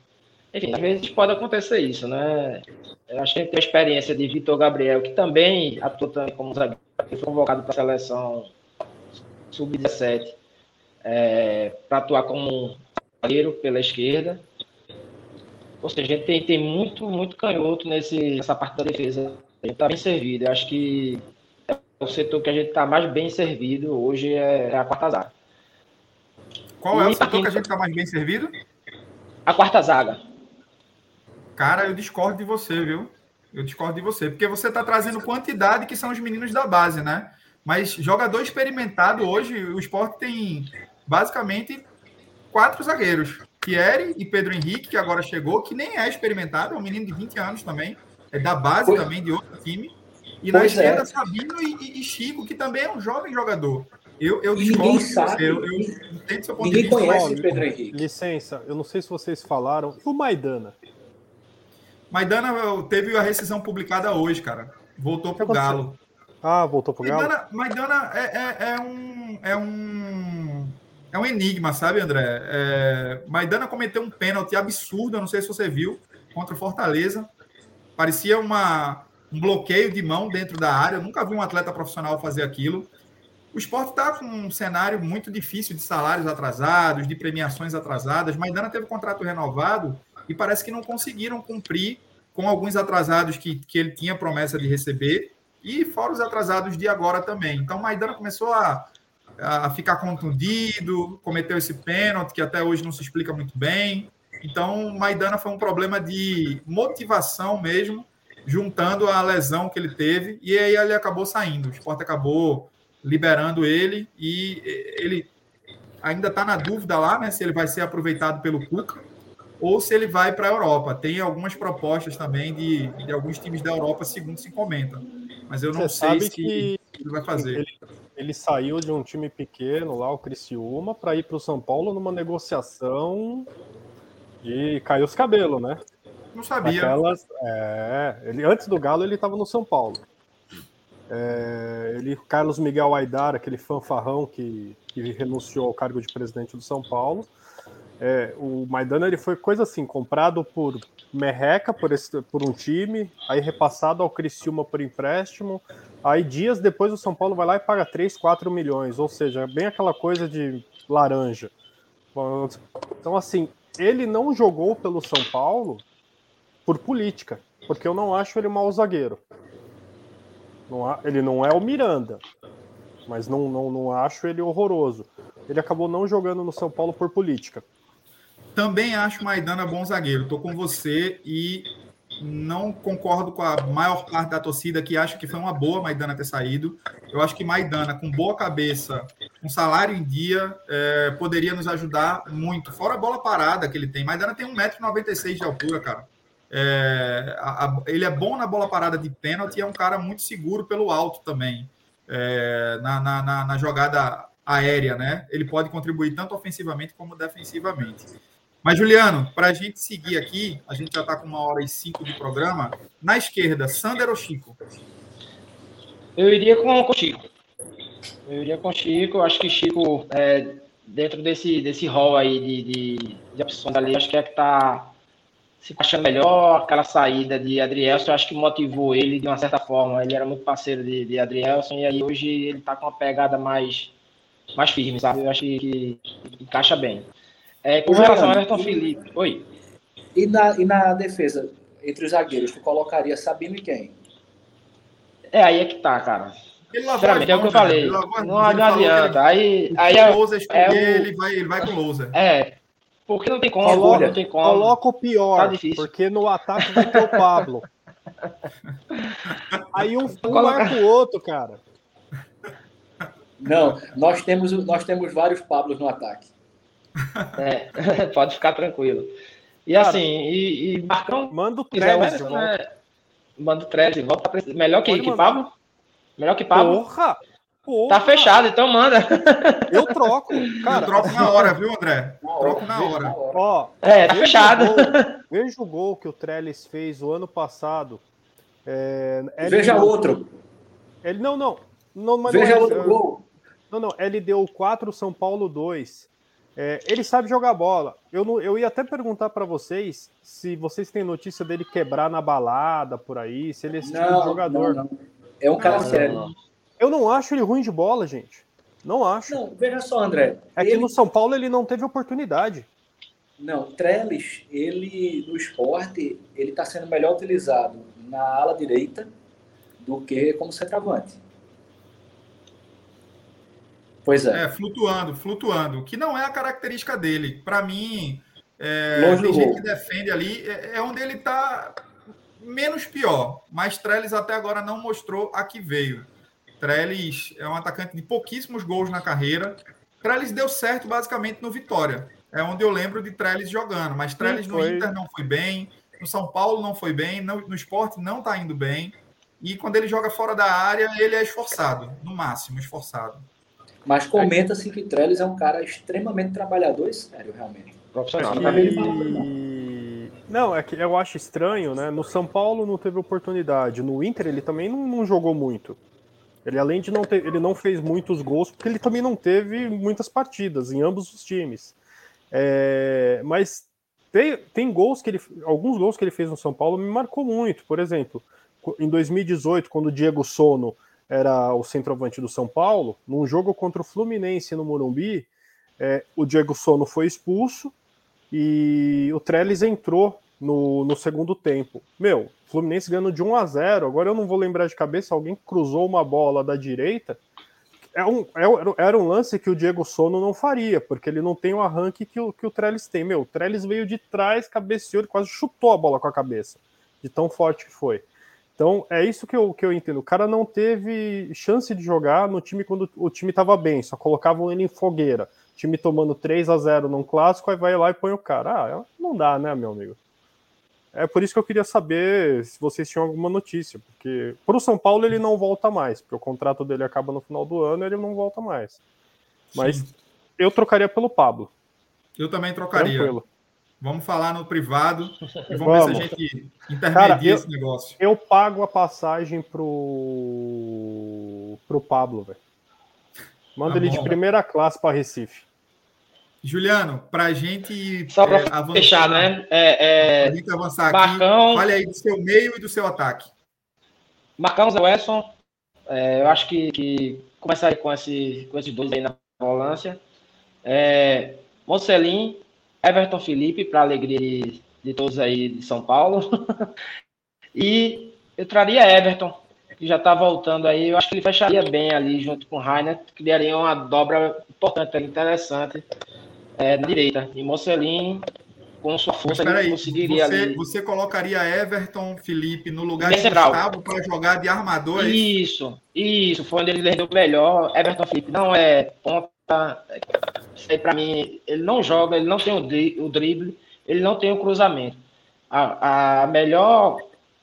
Enfim, às vezes pode acontecer isso, né? Eu acho que a gente tem a experiência de Vitor Gabriel, que também atuou também como zagueiro, foi convocado para a seleção sub-17 é, para atuar como zagueiro pela esquerda. Ou seja, a gente tem, tem muito, muito canhoto nesse, nessa parte da defesa. A gente está bem servido. Eu acho que é o setor que a gente está mais bem servido hoje é, é a quarta zaga. Qual é o setor que a gente está mais bem servido? A quarta zaga. Cara, eu discordo de você, viu? Eu discordo de você, porque você está trazendo quantidade que são os meninos da base, né? Mas jogador experimentado hoje, o esporte tem basicamente quatro zagueiros. Thierry e Pedro Henrique, que agora chegou, que nem é experimentado, é um menino de 20 anos também, é da base pois, também, de outro time. E na esquerda, é. Sabino e, e, Chico, que também é um jovem jogador. Eu, eu discordo sabe, eu, eu entendo seu ponto ninguém de vista. conhece o Pedro Henrique. Licença, eu não sei se vocês falaram. E o Maidana? Maidana teve a rescisão publicada hoje, cara. Voltou pro Galo. Ah, voltou pro Galo? Maidana, Maidana é, é, é, um, é um é um enigma, sabe, André? É, Maidana cometeu um pênalti absurdo, não sei se você viu, contra o Fortaleza. Parecia uma, um bloqueio de mão dentro da área. Eu nunca vi um atleta profissional fazer aquilo. O esporte está com um cenário muito difícil de salários atrasados, de premiações atrasadas. Maidana teve contrato renovado e parece que não conseguiram cumprir com alguns atrasados que, que ele tinha promessa de receber e fora os atrasados de agora também. Então, Maidana começou a a ficar contundido, cometeu esse pênalti que até hoje não se explica muito bem. Então, Maidana foi um problema de motivação mesmo, juntando a lesão que ele teve, e aí ele acabou saindo. O esporte acabou liberando ele e ele ainda está na dúvida lá, né? Se ele vai ser aproveitado pelo Cuca ou se ele vai para a Europa. Tem algumas propostas também de, de alguns times da Europa, segundo se comenta. Mas eu não Você sei se que ele vai fazer. Ele, ele saiu de um time pequeno lá, o Criciúma, para ir para o São Paulo numa negociação de cair os cabelos, né? Não sabia. Aquelas, é, ele, antes do Galo, ele estava no São Paulo. É, ele, Carlos Miguel Aidar, aquele fanfarrão que, que renunciou ao cargo de presidente do São Paulo. É, o Maidana ele foi coisa assim, comprado por merreca por, esse, por um time, aí repassado ao Criciúma por empréstimo, aí dias depois o São Paulo vai lá e paga 3, 4 milhões, ou seja, bem aquela coisa de laranja. Então, assim, ele não jogou pelo São Paulo por política, porque eu não acho ele mau zagueiro. Não, ele não é o Miranda, mas não, não, não acho ele horroroso. Ele acabou não jogando no São Paulo por política. Também acho Maidana bom zagueiro. Estou com você e não concordo com a maior parte da torcida que acha que foi uma boa Maidana ter saído. Eu acho que Maidana, com boa cabeça, um salário em dia, é, poderia nos ajudar muito. Fora a bola parada que ele tem. Maidana tem 1,96m de altura, cara. É, a, a, ele é bom na bola parada de pênalti e é um cara muito seguro pelo alto também. É, na, na, na, jogada aérea, né? Ele pode contribuir tanto ofensivamente como defensivamente. Mas, Juliano, para a gente seguir aqui, a gente já está com uma hora e cinco de programa. Na esquerda, Sander ou Chico? Eu iria com o Chico. Eu iria com o Chico. Acho que Chico, é, dentro desse, desse rol aí de, de, de opções ali, acho que é que está se achando melhor. Aquela saída de Adrielson, acho que motivou ele de uma certa forma. Ele era muito parceiro de, de Adrielson e aí hoje ele está com uma pegada mais, mais firme, sabe? Eu acho que, que encaixa bem. É, com relação ao Everton Felipe. Oi. E na, e na defesa, entre os zagueiros, tu colocaria Sabino e quem? É aí é que tá, cara. Sinceramente, é o que eu falei. Não, não adianta. Aí, aí é, é o... ele, vai, ele vai com o Lousa. É. Porque não tem como. Coloca, não tem como. Coloca o pior, tá porque no ataque vai ter o Pablo. [laughs] aí um, um marca o outro, cara. [laughs] Não, nós temos, nós temos vários Pablos no ataque. É, [laughs] pode ficar tranquilo. E Cara, assim, e, e Marcão. Manda o Trellis de volta. Né? Manda o Trellis volta. Pra... Melhor que, que Pablo? Melhor que Pablo? Porra! Porra. Tá fechado, então manda. [laughs] Eu troco, cara. Eu troco na hora, viu, André? Troco na hora. Ó, é, tá fechado. O gol, [laughs] veja o gol que o Trellis fez o ano passado. É, veja deu, outro. Ele não, não. não mas veja não, outro gol. Não, não. Ele deu 4, São Paulo 2. É, ele sabe jogar bola. Eu, não, eu ia até perguntar para vocês se vocês têm notícia dele quebrar na balada por aí, se ele é esse não, tipo de jogador. Não, não. É um cara sério. Eu não acho ele ruim de bola, gente. Não acho. Não, veja só, André. É ele... que no São Paulo ele não teve oportunidade. Não, Trellis, ele no esporte, ele está sendo melhor utilizado na ala direita do que como centroavante. Pois é. É, flutuando, flutuando, que não é a característica dele. Para mim, é, tem gente que defende ali, é, é onde ele está menos pior, mas Trellis até agora não mostrou a que veio. Trellis é um atacante de pouquíssimos gols na carreira. Trellis deu certo basicamente no Vitória. É onde eu lembro de Trellis jogando, mas Trellis no Inter não foi bem, no São Paulo não foi bem, no, no esporte não está indo bem. E quando ele joga fora da área, ele é esforçado, no máximo, esforçado. Mas comenta-se que Trellis é um cara extremamente trabalhador e sério, realmente. Profissional. E... Não, é que eu acho estranho, né? No São Paulo não teve oportunidade. No Inter ele também não, não jogou muito. Ele, além de não ter, ele não fez muitos gols, porque ele também não teve muitas partidas em ambos os times. É, mas tem, tem gols que ele. Alguns gols que ele fez no São Paulo me marcou muito. Por exemplo, em 2018, quando o Diego Sono era o centroavante do São Paulo, num jogo contra o Fluminense no Morumbi, é, o Diego Sono foi expulso e o Trellis entrou no, no segundo tempo. Meu, Fluminense ganhando de 1 a 0 agora eu não vou lembrar de cabeça, alguém cruzou uma bola da direita. É um, é, era um lance que o Diego Sono não faria, porque ele não tem o arranque que o, que o Trellis tem. Meu, o Trellis veio de trás, cabeceou, ele quase chutou a bola com a cabeça, de tão forte que foi. Então, é isso que eu, que eu entendo. O cara não teve chance de jogar no time quando o time estava bem, só colocavam ele em fogueira. O time tomando 3 a 0 num clássico, aí vai lá e põe o cara. Ah, não dá, né, meu amigo? É por isso que eu queria saber se vocês tinham alguma notícia, porque para o São Paulo ele não volta mais, porque o contrato dele acaba no final do ano e ele não volta mais. Mas Sim. eu trocaria pelo Pablo. Eu também trocaria. Tranquilo. Vamos falar no privado e vamos, vamos. ver se a gente intermedia Cara, eu, esse negócio. Eu pago a passagem pro, pro Pablo, velho. Manda tá ele bom. de primeira classe para Recife. Juliano, para a gente Só para é, fechar, né? É, é... a gente avançar Marcão... aqui, fale aí do seu meio e do seu ataque. Marcão, Zé Wesson, é, eu acho que, que começar com, esse, com esses dois aí na volância. É, Mocelin, Everton Felipe, para alegria de, de, todos aí de São Paulo. [laughs] e eu traria Everton, que já está voltando aí. Eu acho que ele fecharia bem ali junto com o Rainer, criaria uma dobra importante, interessante é, na direita. E Mocelin, com sua força ele conseguiria você, ali. Você colocaria Everton Felipe no lugar de Gustavo para jogar de armador? Isso, isso, foi onde ele rendeu melhor. Everton Felipe não é ponta. Isso aí para mim, ele não joga, ele não tem o drible, ele não tem o cruzamento. A, a melhor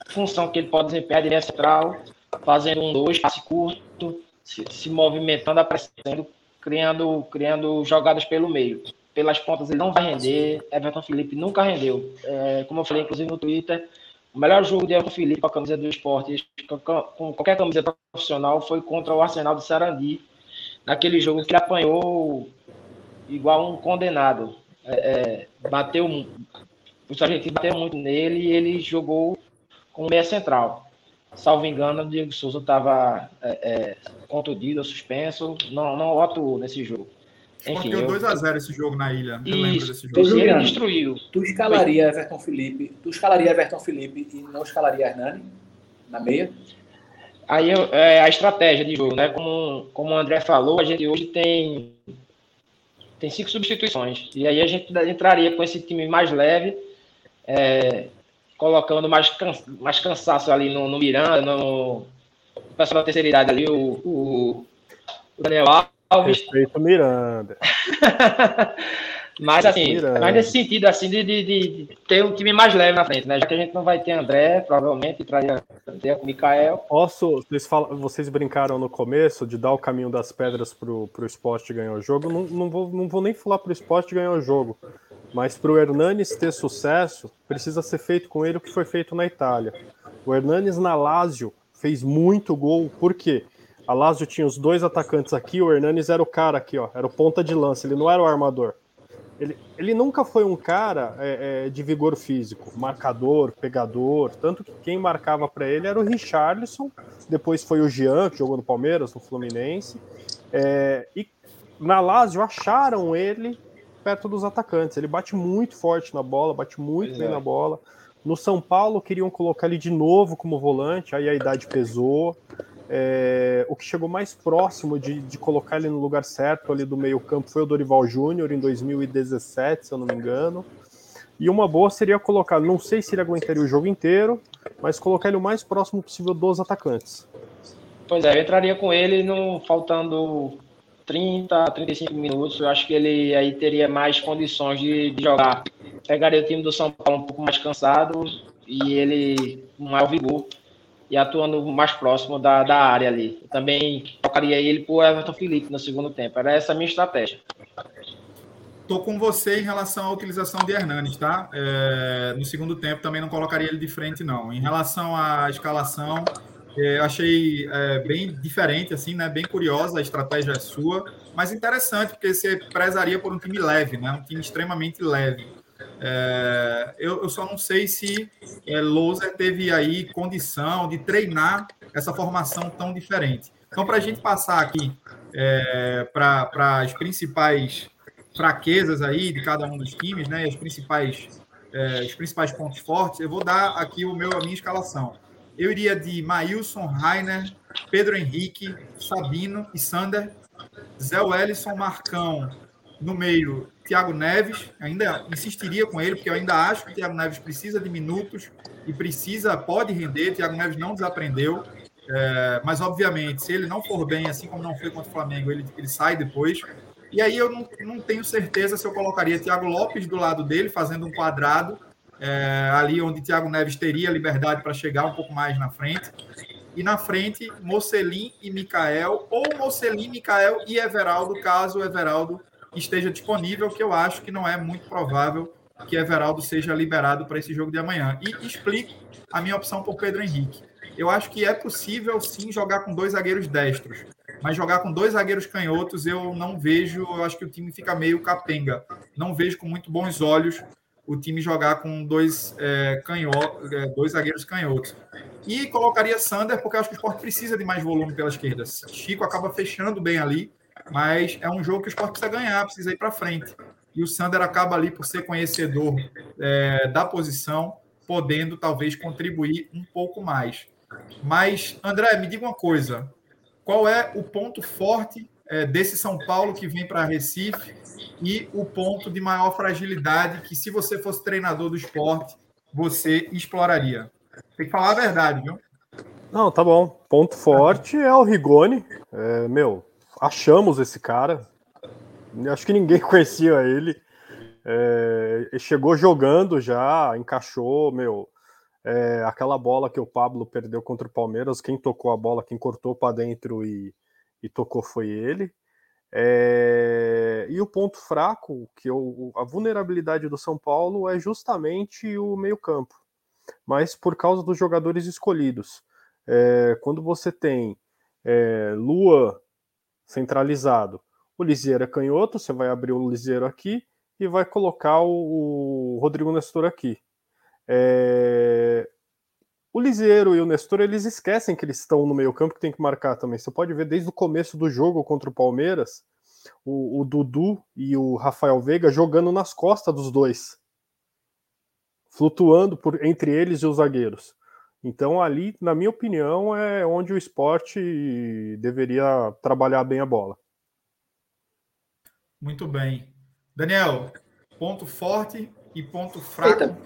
função que ele pode desempenhar é central, fazendo um dois, passe curto, se, se movimentando, aparecendo, criando, criando jogadas pelo meio pelas pontas ele não vai render. Everton Felipe nunca rendeu. É, como eu falei, inclusive no Twitter, o melhor jogo de Everton Felipe com a camisa do esporte, com qualquer camisa profissional, foi contra o Arsenal de Sarandi. Naquele jogo que apanhou igual um condenado. É, é, bateu. O argentinos bateu muito nele e ele jogou com meia central. Salvo engano, o Diego Souza estava é, é, contundido, suspenso, não, não atuou nesse jogo. Enfim, deu 2x0 esse jogo na ilha. Eu lembro desse jogo. Juliano, destruiu. Tu escalaria Everton Felipe, tu escalaria Everton Felipe e não escalaria Hernani na meia? Aí é a estratégia de jogo, né? Como, como o André falou, a gente hoje tem tem cinco substituições. E aí a gente entraria com esse time mais leve, é, colocando mais, can, mais cansaço ali no, no Miranda, no, pessoal da terceira idade ali, o, o, o Daniel Alves. Respeito Miranda. [laughs] mas assim, Miranda. mas nesse sentido assim de, de, de, ter um time mais leve na frente, né? Já que a gente não vai ter André, provavelmente traria o Mikael. Posso, vocês, falam, vocês brincaram no começo de dar o caminho das pedras pro, pro esporte ganhar o jogo. Não, não, vou, não vou nem falar pro esporte ganhar o jogo. Mas para o Hernanes ter sucesso, precisa ser feito com ele o que foi feito na Itália. O Hernanes na Lazio fez muito gol, por quê? A Lazio tinha os dois atacantes aqui, o Hernanes era o cara aqui, ó, era o ponta de lança, ele não era o armador. Ele, ele nunca foi um cara é, é, de vigor físico, marcador, pegador, tanto que quem marcava para ele era o Richarlison, depois foi o Jean, que jogou no Palmeiras, no Fluminense, é, e na Lazio acharam ele perto dos atacantes, ele bate muito forte na bola, bate muito bem na bola. No São Paulo queriam colocar ele de novo como volante, aí a idade pesou. É, o que chegou mais próximo de, de, colocar ele no lugar certo ali do meio-campo foi o Dorival Júnior em 2017, se eu não me engano. E uma boa seria colocar, não sei se ele aguentaria o jogo inteiro, mas colocar ele o mais próximo possível dos atacantes. Pois é, eu entraria com ele no faltando 30, 35 minutos. Eu acho que ele aí teria mais condições de, de jogar. Pegaria o time do São Paulo um pouco mais cansado e ele com maior vigor e atuando mais próximo da, da área ali. Eu também tocaria ele o Everton Felipe no segundo tempo. Era essa a minha estratégia. Estou com você em relação à utilização de Hernanes, tá? É, no segundo tempo também não colocaria ele de frente, não. Em relação à escalação, é, achei é, bem diferente, assim, né? Bem curiosa a estratégia sua, mas interessante, porque você prezaria por um time leve, né? Um time extremamente leve. É, eu, eu, só não sei se é, Loser teve aí condição de treinar essa formação tão diferente. Então, para a gente passar aqui é, para as principais fraquezas aí de cada um dos times, né, as principais, é, os principais pontos fortes, eu vou dar aqui o meu, a minha escalação. Eu iria de Maílson, Rainer, Pedro Henrique, Sabino e Sander, Zé Wellison, Marcão, no meio, Thiago Neves, ainda insistiria com ele, porque eu ainda acho que o Thiago Neves precisa de minutos e precisa, pode render. Thiago Neves não desaprendeu, é, mas obviamente, se ele não for bem, assim como não foi contra o Flamengo, ele, ele sai depois. E aí eu não, não tenho certeza se eu colocaria Thiago Lopes do lado dele, fazendo um quadrado, é, ali onde Thiago Neves teria liberdade para chegar um pouco mais na frente. E na frente, Mocelin e Mikael, ou Mocelin, Mikael e Everaldo, caso o Everaldo esteja disponível, que eu acho que não é muito provável que Everaldo seja liberado para esse jogo de amanhã. E explico a minha opção por Pedro Henrique. Eu acho que é possível sim jogar com dois zagueiros destros, mas jogar com dois zagueiros canhotos eu não vejo, eu acho que o time fica meio capenga. Não vejo com muito bons olhos o time jogar com dois, é, é, dois zagueiros canhotos. E colocaria Sander, porque eu acho que o esporte precisa de mais volume pela esquerda. Chico acaba fechando bem ali, mas é um jogo que o esporte precisa ganhar, precisa ir para frente. E o Sander acaba ali por ser conhecedor é, da posição, podendo talvez contribuir um pouco mais. Mas, André, me diga uma coisa: qual é o ponto forte é, desse São Paulo que vem para Recife e o ponto de maior fragilidade que, se você fosse treinador do esporte, você exploraria. Tem que falar a verdade, viu? Não, tá bom. Ponto forte é o Rigoni. É, meu, achamos esse cara. Acho que ninguém [laughs] conhecia ele. É, chegou jogando já, encaixou, meu. É, aquela bola que o Pablo perdeu contra o Palmeiras, quem tocou a bola, quem cortou para dentro e, e, tocou foi ele. É, e o ponto fraco, que eu, a vulnerabilidade do São Paulo é justamente o meio-campo, mas por causa dos jogadores escolhidos. É, quando você tem é, Lua centralizado, o Liseiro é canhoto, você vai abrir o Liseiro aqui e vai colocar o, o Rodrigo Nestor aqui. É, o Liseiro e o Nestor, eles esquecem que eles estão no meio campo que tem que marcar também. Você pode ver desde o começo do jogo contra o Palmeiras, o, o Dudu e o Rafael Veiga jogando nas costas dos dois. Flutuando por entre eles e os zagueiros. Então, ali, na minha opinião, é onde o esporte deveria trabalhar bem a bola. Muito bem. Daniel, ponto forte e ponto fraco. Eita,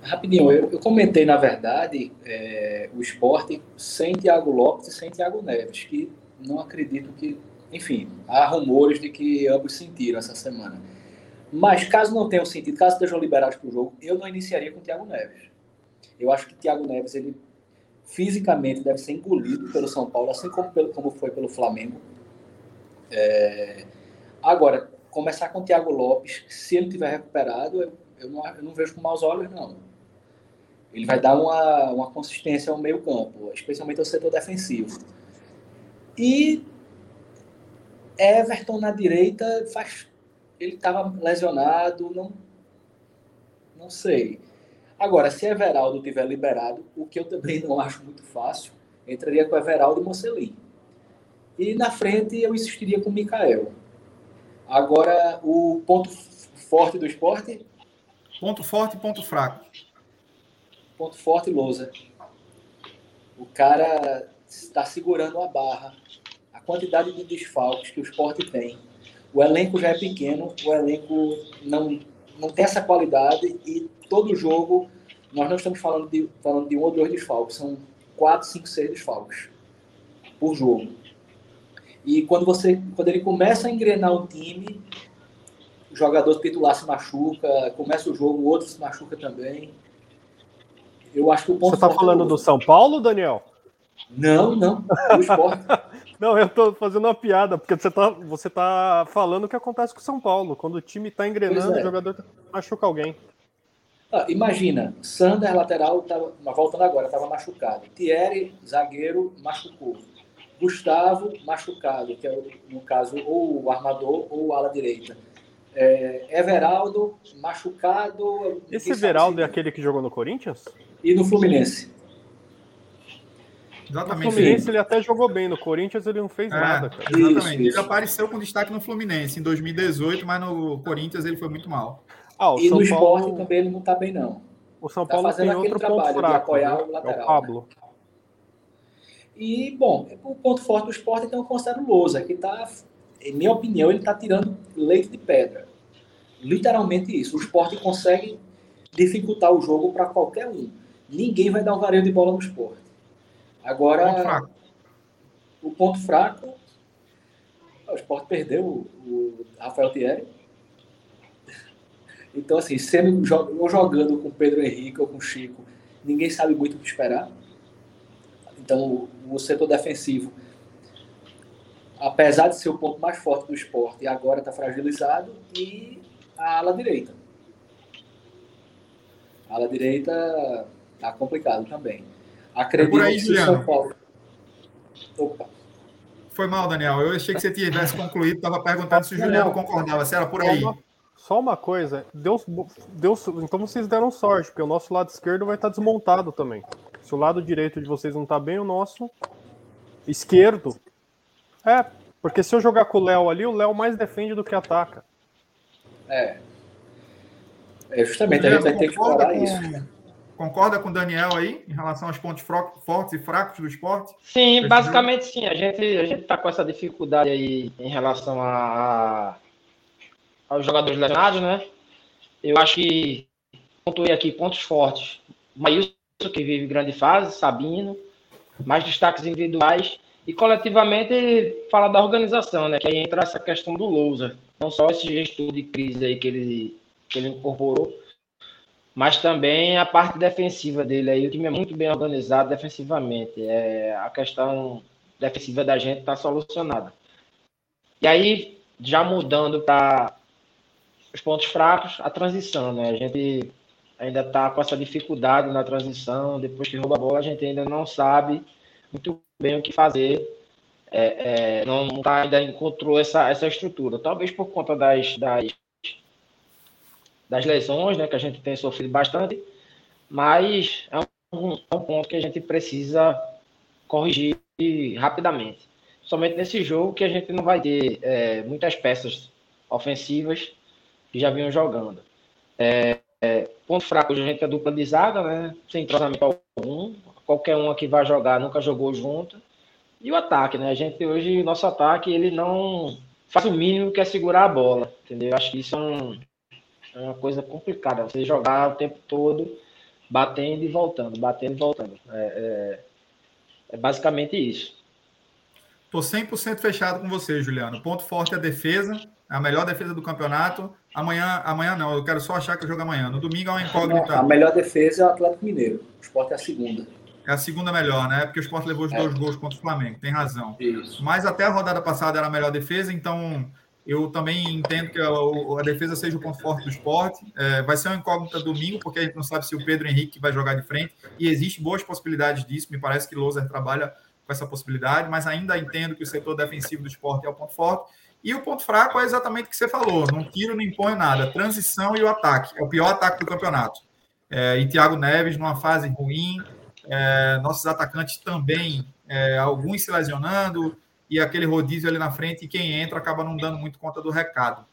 rapidinho, eu, eu, comentei, na verdade, é, o esporte sem Thiago Lopes e sem Thiago Neves, que não acredito que. Enfim, há rumores de que ambos sentiram essa semana. Mas caso não tenham sentido, caso estejam liberados para o jogo, eu não iniciaria com o Thiago Neves. Eu acho que Thiago Neves, ele fisicamente deve ser engolido pelo São Paulo, assim como, pelo, como foi pelo Flamengo. É... Agora, começar com o Thiago Lopes, se ele tiver recuperado, eu, eu, não, eu não vejo com maus olhos, não. Ele vai dar uma, uma consistência ao meio campo, especialmente ao setor defensivo. E Everton na direita faz ele estava lesionado, não não sei. Agora, se Everaldo tiver liberado, o que eu também não acho muito fácil, entraria com Everaldo e Mocelin. E na frente eu insistiria com o Mikael. Agora, o ponto forte do esporte? Ponto forte e ponto fraco. Ponto forte, Lousa. O cara está segurando a barra. A quantidade de desfalques que o esporte tem. O elenco já é pequeno, o elenco não, não tem essa qualidade e todo jogo, nós não estamos falando de, falando de um ou dois desfalques, são quatro, cinco, seis desfalques por jogo. E quando, você, quando ele começa a engrenar um time, o jogador titular se machuca, começa o jogo, o outro se machuca também. Eu acho que o ponto Você está falando é do São Paulo, Daniel? Não, não, do esporte. [laughs] não, eu estou fazendo uma piada, porque você está você tá falando o que acontece com o São Paulo. Quando o time está engrenando, é. o jogador machuca alguém. Ah, imagina, Sander, lateral, tava, voltando agora, estava machucado. Thierry, zagueiro, machucou. Gustavo, machucado, que é, no caso, ou o armador ou o ala direita. É, Everaldo, machucado. Esse Everaldo é aquele que jogou no Corinthians? E no Fluminense. Exatamente. No Fluminense ele até jogou bem, no Corinthians ele não fez é, nada. Cara. Exatamente. Isso. Ele apareceu com destaque no Fluminense em 2018, mas no Corinthians ele foi muito mal. Ah, e São no Paulo... esporte também ele não está bem, não. O São tá Paulo tá fazendo tem outro ponto fraco, de apoiar né? o lateral. É o Pablo. Né? E, bom, o ponto forte do esporte então eu considero o Lousa, que está, em minha opinião, ele está tirando leite de pedra. Literalmente isso. O esporte consegue dificultar o jogo para qualquer um. Ninguém vai dar um vareio de bola no esporte. Agora, ponto o ponto fraco, o esporte perdeu o Rafael Thierry então, assim, sendo ou jogando com Pedro Henrique ou com Chico, ninguém sabe muito o que esperar. Então, o setor defensivo, apesar de ser o ponto mais forte do esporte, agora está fragilizado. E a ala direita. A ala direita está complicado também. Acredito é por aí, que Juliano. São Paulo. Opa. Foi mal, Daniel. Eu achei que você tivesse concluído, estava perguntando se o Juliano concordava. Se era por aí. Só uma coisa, Deus, Deus, então vocês deram sorte, porque o nosso lado esquerdo vai estar desmontado também. Se o lado direito de vocês não está bem, o nosso esquerdo. É, porque se eu jogar com o Léo ali, o Léo mais defende do que ataca. É. É justamente, a gente vai ter que falar isso. Concorda com o Daniel aí, em relação aos pontos fortes e fracos do esporte? Sim, basicamente sim. A gente a está com essa dificuldade aí em relação a aos jogadores lesionados, né? Eu acho que pontuei aqui pontos fortes. Maílson, que vive grande fase, Sabino, mais destaques individuais. E coletivamente fala da organização, né? Que aí entra essa questão do Lousa. Não só esse gestor de crise aí que ele, que ele incorporou, mas também a parte defensiva dele aí. O time é muito bem organizado defensivamente. É, a questão defensiva da gente está solucionada. E aí, já mudando para os pontos fracos, a transição, né? A gente ainda está com essa dificuldade na transição. Depois que rouba a bola, a gente ainda não sabe muito bem o que fazer. É, é, não tá, ainda encontrou essa, essa estrutura. Talvez por conta das, das, das lesões, né? Que a gente tem sofrido bastante. Mas é um, é um ponto que a gente precisa corrigir rapidamente. Somente nesse jogo que a gente não vai ter é, muitas peças ofensivas que já vinham jogando. É, é, ponto fraco, a gente é dupla de zaga, né? Sem entrosamento algum. Qualquer um que vai jogar nunca jogou junto. E o ataque, né? A gente hoje, nosso ataque, ele não faz o mínimo que é segurar a bola, entendeu? Acho que isso é, um, é uma coisa complicada. Você jogar o tempo todo batendo e voltando, batendo e voltando. É, é, é basicamente isso. Estou 100% fechado com você, Juliano. Ponto forte é a defesa, é a melhor defesa do campeonato. Amanhã, amanhã não, eu quero só achar que eu jogo amanhã. No domingo é uma incógnita. A melhor defesa é o Atlético Mineiro. O esporte é a segunda. É a segunda melhor, né? Porque o esporte levou os é. dois gols contra o Flamengo, tem razão. Isso. Mas até a rodada passada era a melhor defesa, então eu também entendo que a, a defesa seja o ponto forte do esporte. É, vai ser uma incógnita domingo, porque a gente não sabe se o Pedro Henrique vai jogar de frente, e existe boas possibilidades disso. Me parece que Loser trabalha com essa possibilidade, mas ainda entendo que o setor defensivo do esporte é o ponto forte. E o ponto fraco é exatamente o que você falou: não tiro, não impõe nada. Transição e o ataque. É o pior ataque do campeonato. É, e Thiago Neves numa fase ruim. É, nossos atacantes também, é, alguns se lesionando, e aquele rodízio ali na frente, e quem entra acaba não dando muito conta do recado.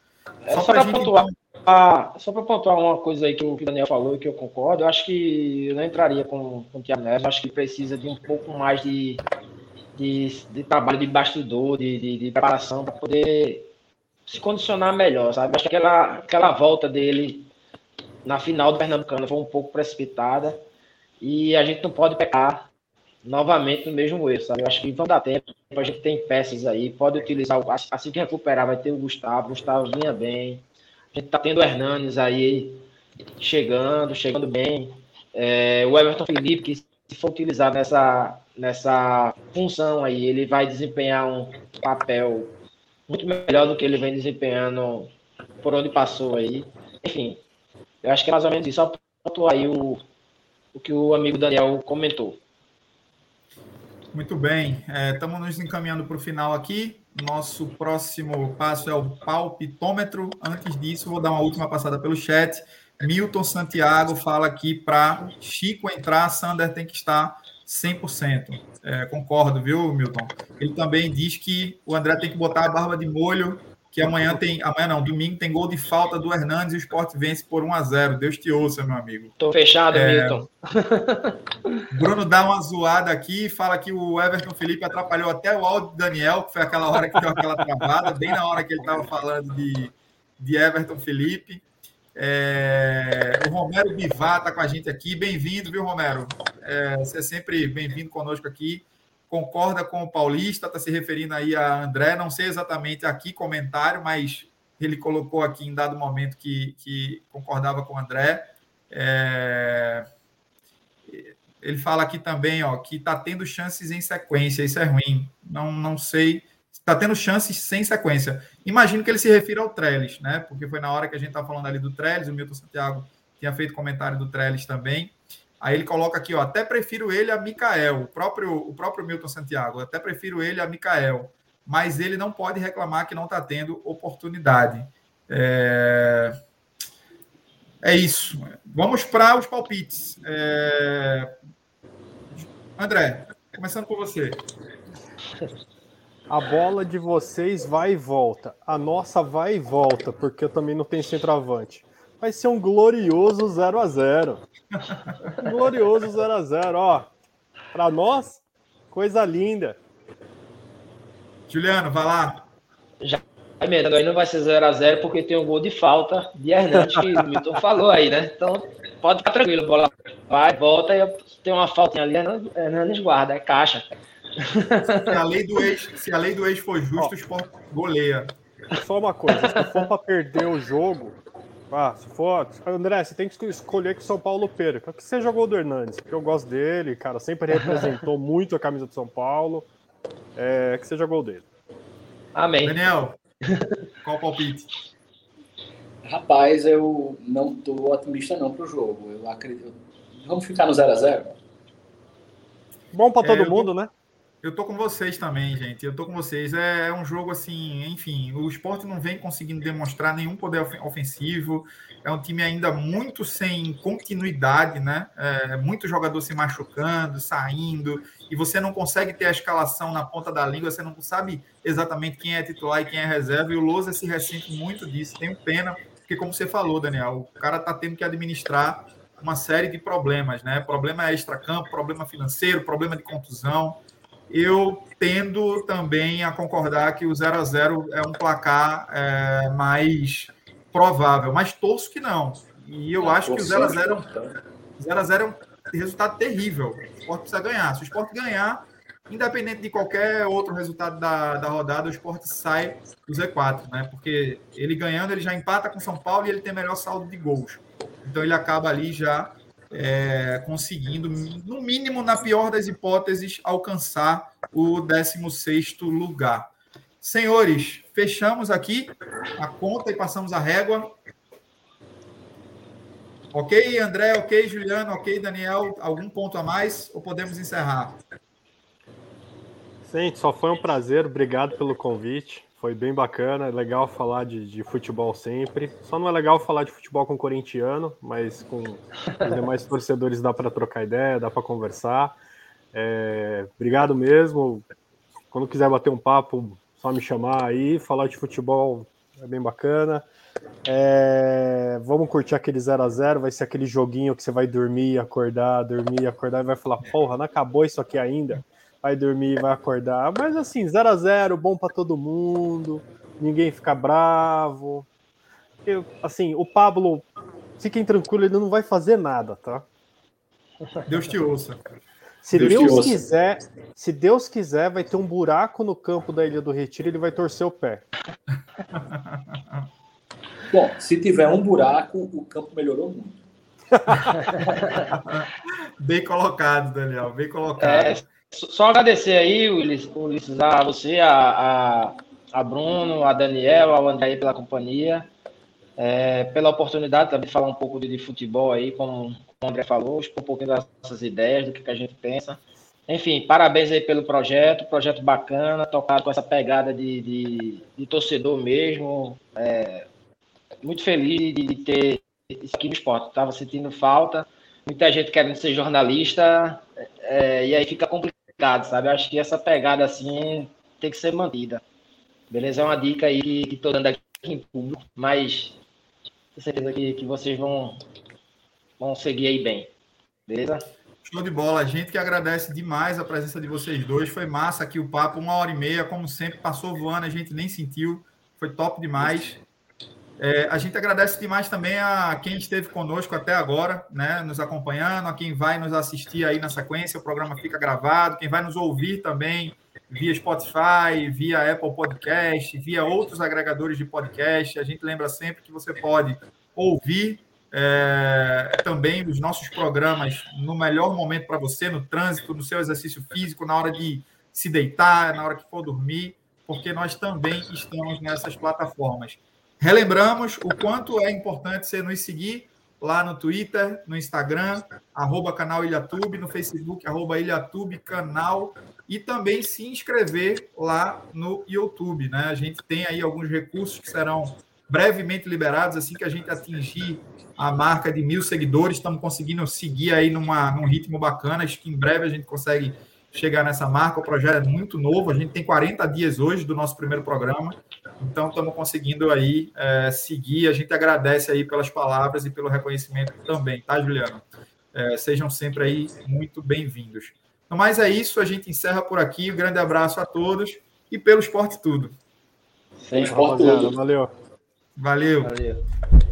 É, só, só para pontuar, então... só para pontuar uma coisa aí que o Daniel falou e que eu concordo, eu acho que eu não entraria com, com o Thiago Neves, acho que precisa de um pouco mais de de, de trabalho de bastidor, de, de, de preparação para poder se condicionar melhor, sabe? Acho que aquela, aquela volta dele na final do Pernambucano foi um pouco precipitada e a gente não pode pecar novamente no mesmo erro, sabe? Eu acho que vão dar tempo, a gente tem peças aí, pode utilizar, assim que recuperar vai ter o Gustavo, o Gustavo vinha bem, a gente tá tendo o Hernanes aí chegando, chegando bem, é, o Everton Felipe, que se for utilizado nessa, nessa função aí, ele vai desempenhar um papel muito melhor do que ele vem desempenhando por onde passou aí. Enfim, eu acho que é mais ou menos isso. Só pontuar aí o, o que o amigo Daniel comentou. Muito bem, estamos é, nos encaminhando para o final aqui. Nosso próximo passo é o palpitômetro. Antes disso, vou dar uma última passada pelo chat. Milton Santiago fala aqui para Chico entrar, Sander tem que estar 100%. É, concordo, viu, Milton? Ele também diz que o André tem que botar a barba de molho, que amanhã tem, amanhã não, domingo tem gol de falta do Hernandes e o Sport vence por 1 a 0 Deus te ouça, meu amigo. Tô fechado, é, Milton. [laughs] Bruno dá uma zoada aqui e fala que o Everton Felipe atrapalhou até o áudio do Daniel, que foi aquela hora que deu aquela travada, bem na hora que ele estava falando de, de Everton Felipe. É, o Romero Bivar está com a gente aqui. Bem-vindo, viu, Romero? É, você é sempre bem-vindo conosco aqui. Concorda com o Paulista, está se referindo aí a André. Não sei exatamente aqui comentário, mas ele colocou aqui em dado momento que, que concordava com o André. É, ele fala aqui também ó, que está tendo chances em sequência. Isso é ruim. Não, não sei está tendo chances sem sequência. Imagino que ele se refira ao Trellis, né? Porque foi na hora que a gente estava falando ali do Trellis, o Milton Santiago tinha feito comentário do Trellis também. Aí ele coloca aqui, ó, até prefiro ele a Mikael, o próprio, o próprio Milton Santiago, até prefiro ele a Mikael, mas ele não pode reclamar que não está tendo oportunidade. É... é isso. Vamos para os palpites. É... André, começando com você. A bola de vocês vai e volta. A nossa vai e volta, porque eu também não tenho centroavante. Vai ser um glorioso 0 a 0 Glorioso 0 a 0 ó. Para nós, coisa linda. Juliano, vai lá. Já, emendando aí não vai ser 0x0 porque tem um gol de falta de Hernandes, que o Milton falou aí, né? Então pode ficar tranquilo, bola vai, volta e tem uma faltinha ali, Hernandes guarda, é caixa. Se a lei do ex, se a lei do ex for justa, o esporte goleia. Só uma coisa, se for para perder o jogo, ah, se for. André, você tem que escolher que o São Paulo perca. Que seja o gol do Hernandes, porque eu gosto dele, cara, sempre representou [laughs] muito a camisa do São Paulo. É, que seja gol dele. Amém. Daniel, [laughs] qual o palpite? Rapaz, eu não tô otimista não pro jogo. Eu acredito. Vamos ficar no 0 a 0 Bom para todo é, mundo, né? Eu tô com vocês também, gente. Eu tô com vocês. É, é um jogo assim, enfim, o esporte não vem conseguindo demonstrar nenhum poder ofensivo. É um time ainda muito sem continuidade, né? É, muito jogador se machucando, saindo, e você não consegue ter a escalação na ponta da língua, você não sabe exatamente quem é titular e quem é reserva. E o Lousa se ressente muito disso. Tenho pena, porque, como você falou, Daniel, o cara tá tendo que administrar uma série de problemas, né? Problema extra-campo, problema financeiro, problema de contusão eu tendo também a concordar que o 0 a 0 é um placar é, mais provável, mas torço que não. E eu acho que o 0 a 0 0 a 0 é um resultado terrível. O esporte precisa ganhar. Se o esporte ganhar, independente de qualquer outro resultado da, da rodada, o esporte sai do Z4, né? Porque ele ganhando, ele já empata com São Paulo e ele tem melhor saldo de gols. Então ele acaba ali já é, conseguindo, no mínimo, na pior das hipóteses, alcançar o 16 lugar. Senhores, fechamos aqui a conta e passamos a régua. Ok, André, ok, Juliano, ok, Daniel, algum ponto a mais ou podemos encerrar? Gente, só foi um prazer, obrigado pelo convite. Foi bem bacana, é legal falar de, de, futebol sempre. Só não é legal falar de futebol com corintiano, mas com os demais [laughs] torcedores dá para trocar ideia, dá para conversar. É, obrigado mesmo. Quando quiser bater um papo, só me chamar aí. Falar de futebol é bem bacana. É, vamos curtir aquele 0 a 0 vai ser aquele joguinho que você vai dormir, acordar, dormir, acordar e vai falar: porra, não acabou isso aqui ainda vai dormir, vai acordar. Mas assim, 0 a 0 bom para todo mundo, ninguém fica bravo. Eu, assim, o Pablo, fiquem tranquilos, ele não vai fazer nada, tá? Deus te ouça. Se Deus, Deus quiser, se Deus quiser, vai ter um buraco no campo da Ilha do Retiro, ele vai torcer o pé. [laughs] Bom, se tiver um buraco, o campo melhorou muito. [laughs] bem colocado, Daniel, bem colocado. É, só agradecer aí, Ulisses, a você, a, a, a Bruno, a Daniel, ao André pela companhia, é, pela oportunidade também de falar um pouco de, de futebol aí, como o André falou, expor um pouquinho das nossas ideias, do que, que a gente pensa. Enfim, parabéns aí pelo projeto, projeto bacana, tocado com essa pegada de, de, de torcedor mesmo. É, muito feliz de, de ter isso aqui no esporte. Estava sentindo falta, muita gente querendo ser jornalista, é, e aí fica complicado complicado, sabe? Eu acho que essa pegada assim tem que ser mantida. Beleza? É uma dica aí que estou dando aqui em público, mas tenho certeza que, que vocês vão, vão seguir aí bem. Beleza? Show de bola. A gente que agradece demais a presença de vocês dois. Foi massa aqui o papo, uma hora e meia, como sempre, passou voando, a gente nem sentiu. Foi top demais. É, a gente agradece demais também a quem esteve conosco até agora, né, nos acompanhando, a quem vai nos assistir aí na sequência, o programa fica gravado, quem vai nos ouvir também via Spotify, via Apple Podcast, via outros agregadores de podcast. A gente lembra sempre que você pode ouvir é, também os nossos programas no melhor momento para você, no trânsito, no seu exercício físico, na hora de se deitar, na hora que for dormir, porque nós também estamos nessas plataformas. Relembramos o quanto é importante você nos seguir lá no Twitter, no Instagram, arroba canal Ilhatube, no Facebook, arroba Ilhatube canal, e também se inscrever lá no YouTube. Né? A gente tem aí alguns recursos que serão brevemente liberados assim que a gente atingir a marca de mil seguidores. Estamos conseguindo seguir aí numa, num ritmo bacana. Acho que em breve a gente consegue chegar nessa marca. O projeto é muito novo, a gente tem 40 dias hoje do nosso primeiro programa, então estamos conseguindo aí é, seguir. A gente agradece aí pelas palavras e pelo reconhecimento também, tá, Juliano? É, sejam sempre aí muito bem-vindos. Então, mas é isso, a gente encerra por aqui. Um grande abraço a todos e pelo esporte tudo. Sim, rapaziada, valeu. Valeu. valeu.